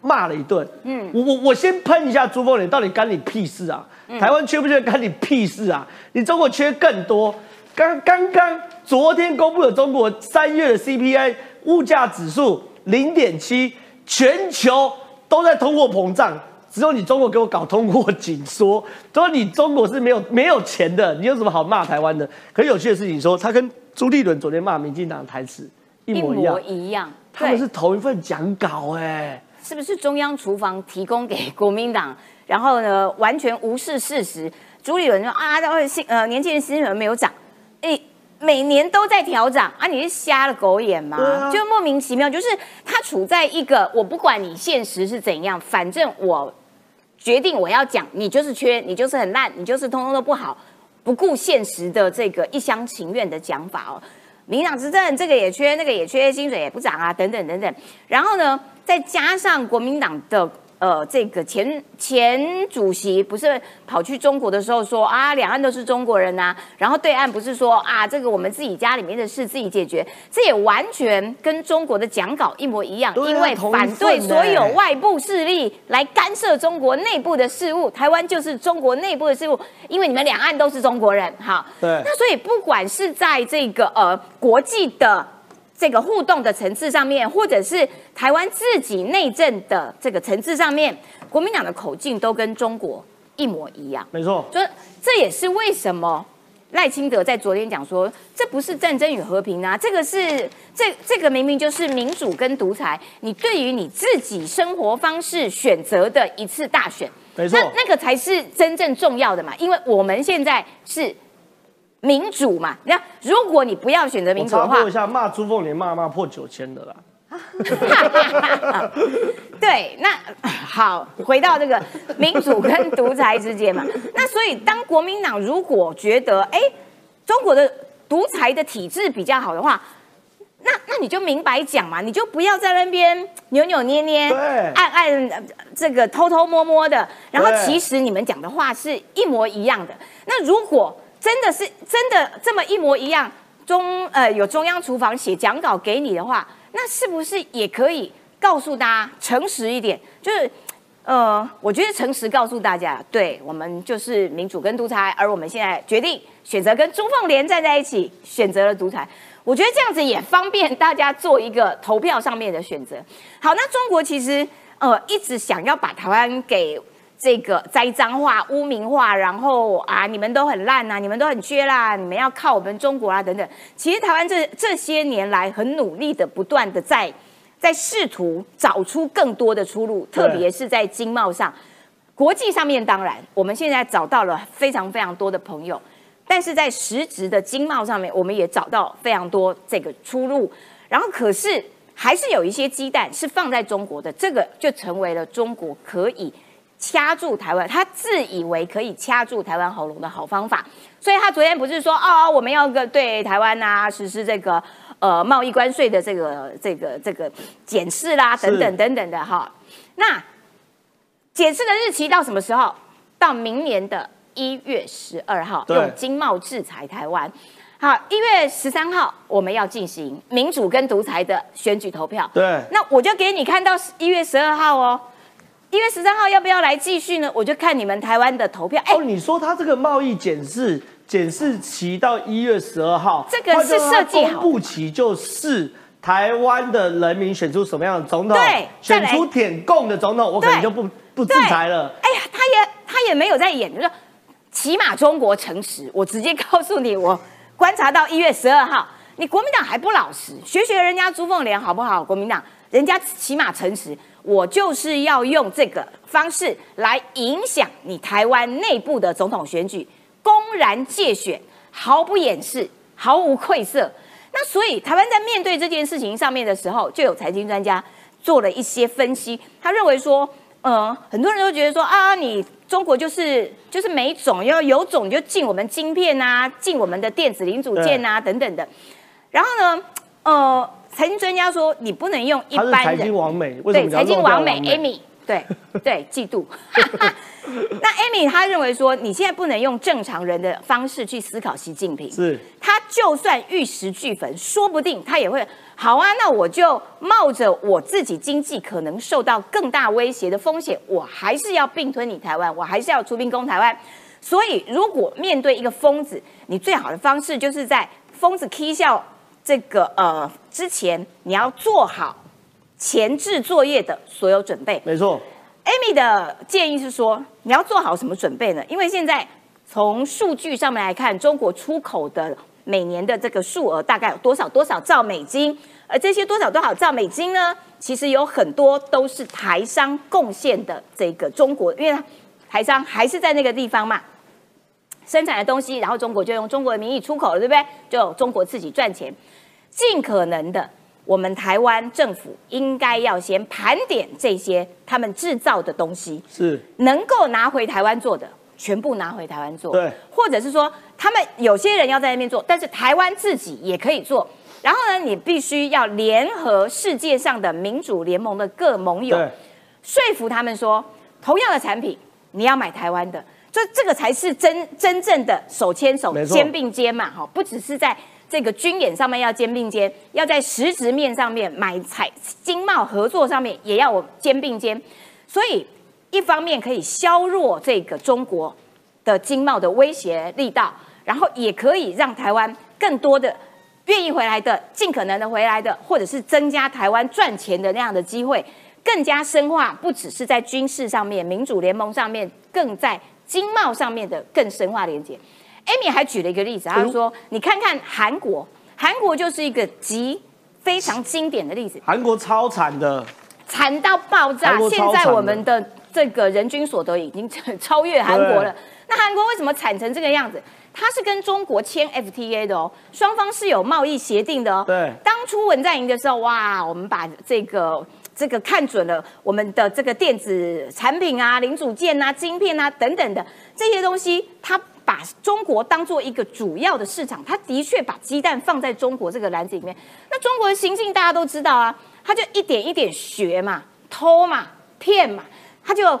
骂了一顿。嗯，我我我先喷一下朱凤莲，到底干你屁事啊？台湾缺不缺干你屁事啊？你中国缺更多。刚刚刚昨天公布的中国三月的 CPI 物价指数零点七，全球都在通货膨胀。只有你中国给我搞通货紧缩，只有你中国是没有 没有钱的，你有什么好骂台湾的？可有趣的事情说，他跟朱立伦昨天骂民进党的台词一一模一样模，一样。他们是同一份讲稿哎、是不是中央厨房提供给国民党，然后呢完全无视事实？朱立伦说啊，然后薪呃年轻人薪水没有涨，哎。每年都在调涨啊！你是瞎了狗眼吗？啊就莫名其妙，就是他处在一个我不管你现实是怎样，反正我决定我要讲，你就是缺，你就是很烂，你就是通通都不好，不顾现实的这个一厢情愿的讲法哦。民党执政，这个也缺，那个也缺，薪水也不涨啊，等等等等。然后呢，再加上国民党的呃这个前前主席不是跑去中国的时候说啊，两岸都是中国人呐、然后对岸不是说啊，这个我们自己家里面的事自己解决，这也完全跟中国的讲稿一模一样，啊因为反对所有欸外部势力来干涉中国内部的事务，台湾就是中国内部的事务，因为你们两岸都是中国人，哈，对。那所以不管是在这个呃国际的这个互动的层次上面，或者是台湾自己内政的这个层次上面，国民党的口径都跟中国一模一样。没错，所以这也是为什么赖清德在昨天讲说，这不是战争与和平啊，这个是这这个明明就是民主跟独裁，你对于你自己生活方式选择的一次大选，没错那那个才是真正重要的嘛，因为我们现在是民主嘛，那如果你不要选择民主的话一，下，骂朱凤莲骂骂破九千的啦。对，那好，回到这个民主跟独裁之间嘛，那所以当国民党如果觉得，哎，中国的独裁的体制比较好的话，那那你就明白讲嘛，你就不要在那边扭扭捏捏、对暗暗呃这个偷偷摸摸的，然后其实你们讲的话是一模一样的。那如果真的是真的这么一模一样，中呃有中央厨房写讲稿给你的话，那是不是也可以告诉大家诚实一点？就是呃，我觉得诚实告诉大家，对我们就是民主跟独裁，而我们现在决定选择跟中凤联站在一起，选择了独裁。我觉得这样子也方便大家做一个投票上面的选择。好，那中国其实呃一直想要把台湾给这个栽赃化、污名化，然后啊你们都很烂呐，你们都很缺啦，你们要靠我们中国啊等等。其实台湾这这些年来很努力的，不断的在在试图找出更多的出路，特别是在经贸上。国际上面当然，我们现在找到了非常非常多的朋友。但是在实质的经贸上面，我们也找到非常多这个出路。然后，可是还是有一些鸡蛋是放在中国的，这个就成为了中国可以掐住台湾，他自以为可以掐住台湾喉咙的好方法。所以他昨天不是说哦，我们要个对台湾啊实施这个呃贸易关税的这个这个这个检视啦，等等等等的哈。那检视的日期到什么时候？到明年的。一月十二号用经贸制裁台湾，好，一月十三号我们要进行民主跟独裁的选举投票。对，那我就给你看到一月十二号哦，一月十三号要不要来继续呢？我就看你们台湾的投票。哦，你说他这个贸易检视检视期到一月十二号，这个是设计好，公布期就是台湾的人民选出什么样的总统，对，选出舔共的总统，我可能就不不制裁了。哎呀，他也他也没有在演，就说。起码中国诚实，我直接告诉你，我观察到一月十二号，你国民党还不老实，学学人家朱凤莲好不好？国民党人家起码诚实，我就是要用这个方式来影响你台湾内部的总统选举，公然借选，毫不掩饰，毫无愧色。那所以台湾在面对这件事情上面的时候，就有财经专家做了一些分析，他认为说，呃，很多人都觉得说啊，你。中国就是 就是没种，要有种就进我们晶片啊，进我们的电子零组件啊等等的。然后呢，呃，财经专家说你不能用一般人。财经王美，对，财经王美 Amy，对 对，嫉妒。那 Amy 他认为说，你现在不能用正常人的方式去思考习近平。是。他就算玉石俱焚，说不定他也会。好啊，那我就冒着我自己经济可能受到更大威胁的风险，我还是要并吞你台湾，我还是要出兵攻台湾。所以，如果面对一个疯子，你最好的方式就是在疯子 K 笑这个呃之前，你要做好前置作业的所有准备。没错，Amy 的建议是说，你要做好什么准备呢？因为现在从数据上面来看，中国出口的。每年的这个数额大概有多少多少兆美金？而这些多少多少兆美金呢？其实有很多都是台商贡献的。这个中国，因为台商还是在那个地方嘛，生产的东西，然后中国就用中国的名义出口了，对不对？就中国自己赚钱，尽可能的，我们台湾政府应该要先盘点这些他们制造的东西，是能够拿回台湾做的。全部拿回台湾做，对，或者是说他们有些人要在那边做，但是台湾自己也可以做。然后呢，你必须要联合世界上的民主联盟的各盟友，说服他们说，同样的产品你要买台湾的，这这个才是真真正的手牵手、肩并肩嘛，哈，不只是在这个军演上面要肩并肩，要在实质面上面买财经贸合作上面也要肩并肩，所以。一方面可以削弱这个中国的经贸的威胁力道，然后也可以让台湾更多的愿意回来的、尽可能的回来的，或者是增加台湾赚钱的那样的机会，更加深化，不只是在军事上面、民主联盟上面，更在经贸上面的更深化连接。Amy 还举了一个例子，他说：“你看看韩国，韩国就是一个极非常经典的例子。韩国超惨的，惨到爆炸。现在我们的。”这个人均所得已经超越韩国了。那韩国为什么惨成这个样子？它是跟中国签 FTA 的哦，双方是有贸易协定的哦。对。当初文在寅的时候，哇，我们把这个这个看准了我们的这个电子产品啊、零组件啊、晶片啊等等的这些东西，他把中国当做一个主要的市场，他的确把鸡蛋放在中国这个篮子里面。那中国的行径大家都知道啊，他就一点一点学嘛，偷嘛，骗嘛。他就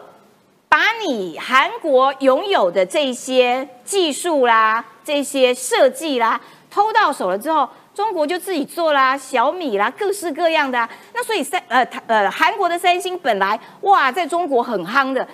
把你韩国拥有的这些技术啦、这些设计啦偷到手了之后，中国就自己做啦，小米啦，各式各样的、啊。那所以三呃台呃韩国的三星本来哇在中国很夯的，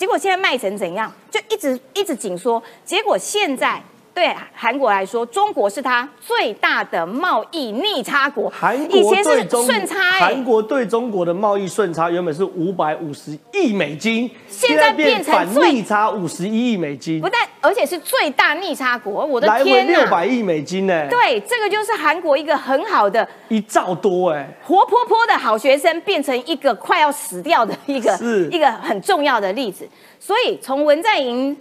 结果现在卖成怎样？就一直一直紧缩，结果现在。对韩国来说，中国是它最大的贸易逆差国。韩以前是国对中顺差、欸，韩国对中国的贸易顺差原本是五百五十亿美金，现在变成最逆差五十一亿美金不，但而且是最大逆差国。我的来回天呐！六百亿美金呢，对，这个就是韩国一个很好的一兆多哎。活泼泼的好学生，变成一个快要死掉的一个是一个很重要的例子。所以从文在寅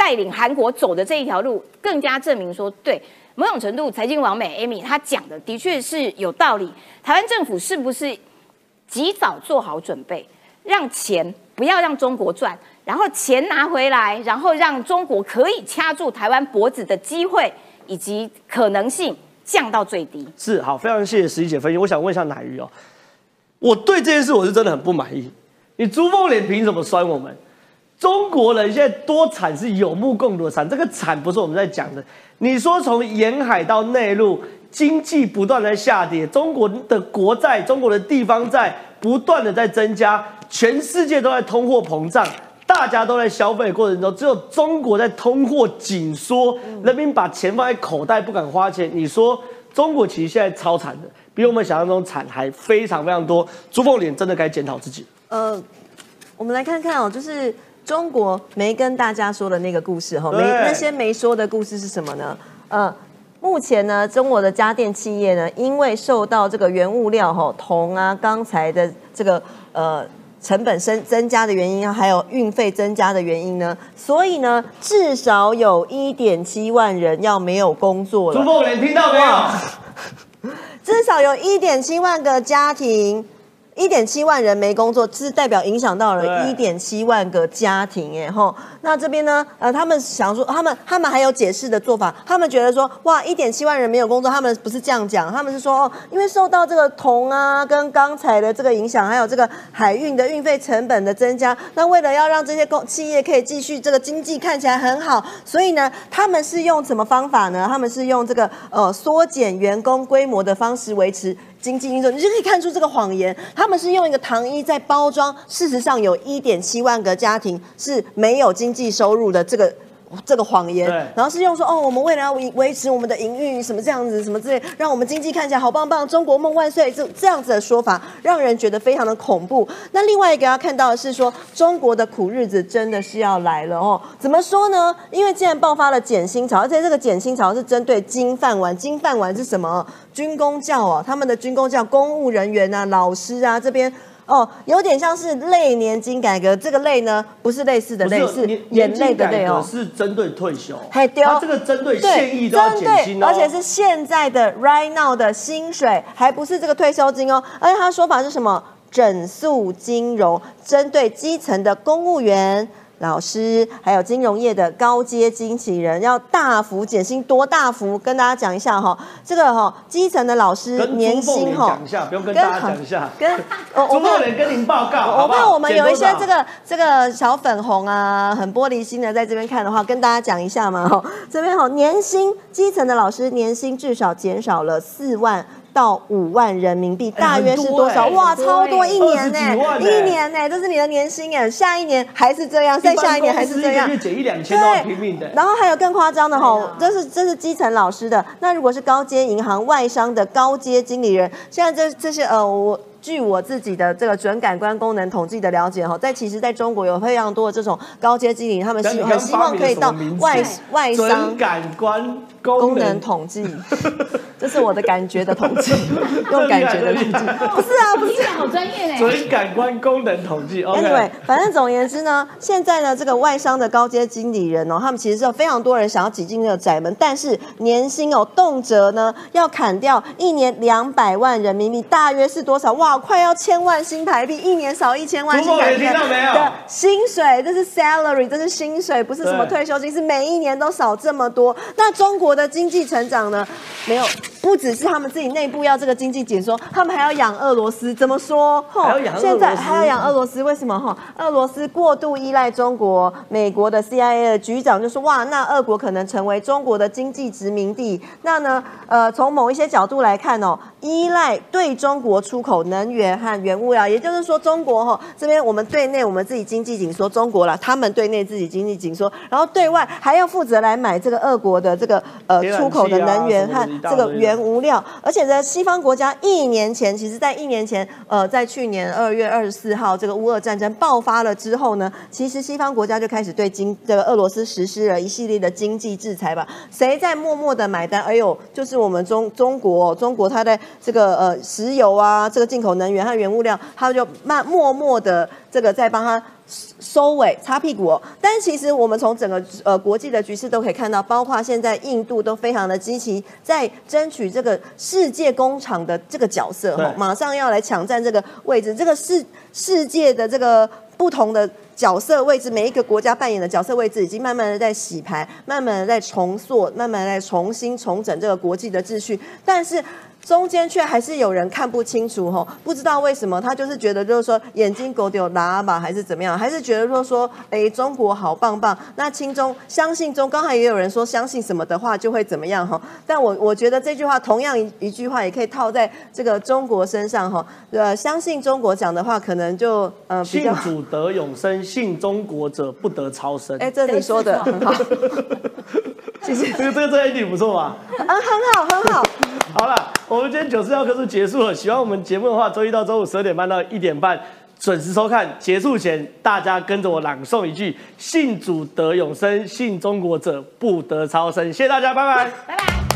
带领韩国走的这一条路，更加证明说，对某种程度，财经王美 Amy 她讲的的确是有道理。台湾政府是不是及早做好准备，让钱不要让中国赚，然后钱拿回来，然后让中国可以掐住台湾脖子的机会以及可能性降到最低？是好，非常谢谢十一姐分析。我想问一下乃瑜哦，我对这件事我是真的很不满意。你朱凤莲凭什么酸我们？中国人现在多产是有目共睹的产，这个产不是我们在讲的。你说从沿海到内陆，经济不断在下跌，中国的国债、中国的地方债不断的在增加，全世界都在通货膨胀。大家都在消费的过程中，只有中国在通货紧缩，人民把钱放在口袋不敢花钱。你说中国其实现在超惨的，比我们想象中惨还非常非常多。朱凤莲真的该检讨自己。呃，我们来看看哦，就是中国没跟大家说的那个故事哈，没那些没说的故事是什么呢？呃，目前呢，中国的家电企业呢，因为受到这个原物料哈铜啊、钢材的这个呃。成本增增加的原因啊，还有运费增加的原因呢，所以呢，至少有一点七万人要没有工作了。朱凤莲听到没有？至少有一点七万个家庭，一点七万人没工作，是代表影响到了对一点七万个家庭，哎吼。那这边呢，呃，他们想说，他们他们还有解释的做法，他们觉得说，哇，一点七万人没有工作，他们不是这样讲，他们是说，哦，因为受到这个铜啊跟钢材的这个影响，还有这个海运的运费成本的增加，那为了要让这些工企业可以继续这个经济看起来很好，所以呢，他们是用什么方法呢？他们是用这个呃缩减员工规模的方式维持经济运作，你就可以看出这个谎言。他们是用一个糖衣在包装，事实上有一点七万个家庭是没有经济收入的这个。这个谎言，然后是用说哦，我们为了要维维持我们的营运，什么这样子，什么之类，让我们经济看起来好棒棒，中国梦万岁，这这样子的说法，让人觉得非常的恐怖。那另外一个要看到的是说，中国的苦日子真的是要来了哦。怎么说呢？因为既然爆发了减薪潮，而且这个减薪潮是针对金饭碗，金饭碗是什么？军工教哦，他们的军工教公务人员啊、老师啊这边。哦，有点像是类年金改革，这个类呢不是类似的类，是年眼泪的泪哦。是针对退休，还丢它这个针对现役都要针减薪而且是现在的 right now 的薪水，还不是这个退休金哦。而且他说法是什么？整肃金融，针对基层的公务员。老师还有金融业的高阶经纪人要大幅减薪，多大幅？跟大家讲一下哈，这个哈基层的老师年薪哈讲一下，不用跟大家讲一下。跟 我我朱们凤莲跟您报告，我怕我们有一些这个这个小粉红啊，很玻璃心的在这边看的话，跟大家讲一下嘛哈。这边哈年薪基层的老师年薪至少减少了四万。到五万人民币，哎大约是多少？哇，超多！一年呢、20几万哎一年呢、这是你的年薪哎，下一年还是这样，再下一年还是这样一般公司一个月。减一两千都要拼命的。然后还有更夸张的哈，这是这是基层老师的。那如果是高阶银行、外商的高阶经理人，现在这这些呃，我据我自己的这个准感官功能统计的了解哈，在其实在中国有非常多的这种高阶经理人，他们希很希望可以到外外商准感官功能功能统计，这是我的感觉的统计，用感觉的统计，不是啊，不是听起来好专业呢。准感官功能统计。Anyway，反正总而言之呢，现在呢，这个外商的高阶经理人哦，他们其实是有非常多人想要挤进这个窄门，但是年薪哦，动辄呢要砍掉一年两百万人民币，大约是多少？哇，快要千万新台币，一年少一千万新台币朱凤莲听到没有的薪水，这是 salary，这是薪水，不是什么退休金，是每一年都少这么多。那中国国的经济成长呢，没有不只是他们自己内部要这个经济紧缩，他们还要养俄罗斯。怎么说？现在还要养俄罗斯，为什么？哈，俄罗斯过度依赖中国，美国的 CIA 的局长就说，哇，那俄国可能成为中国的经济殖民地。那呢，呃，从某一些角度来看哦，依赖对中国出口能源和原物料，也就是说，中国哈这边我们对内我们自己经济紧缩，中国啦，他们对内自己经济紧缩，然后对外还要负责来买这个俄国的这个呃出口的能源和这个原物料，而且呢，西方国家一年前，其实在一年前，呃，在去年二月二十四号这个乌俄战争爆发了之后呢，其实西方国家就开始对经这个俄罗斯实施了一系列的经济制裁吧。谁在默默的买单？哎呦，就是我们中中国、哦，中国它的这个呃石油啊，这个进口能源和原物料，他就慢默默的这个在帮他收尾、擦屁股、哦。但其实我们从整个呃国际的局势都可以看到，包括现在印度都非常的积极，在争取这个世界工厂的这个角色，马上要来抢占这个位置。这个世世界的这个不同的角色位置，每一个国家扮演的角色位置，已经慢慢的在洗牌，慢慢的在重塑，慢慢的在重新重整这个国际的秩序。但是中间却还是有人看不清楚吼，不知道为什么，他就是觉得就是说眼睛狗丢拉吧，还是怎么样，还是觉得说说，哎，中国好棒棒。那亲中相信中，刚才也有人说相信什么的话就会怎么样哈。但我我觉得这句话同样一一句话也可以套在这个中国身上哈。呃，相信中国讲的话，可能就呃比信。主得永生，信中国者不得超生。哎，这你说的很好，谢谢。这个这个这个一定不错吧？嗯，很好，很好。好了，我们今天九四幺课就结束了。喜欢我们节目的话，周一到周五十二点半到一点半准时收看。结束前，大家跟着我朗诵一句：信主得永生，信中国者不得超生。谢谢大家，拜拜。拜拜。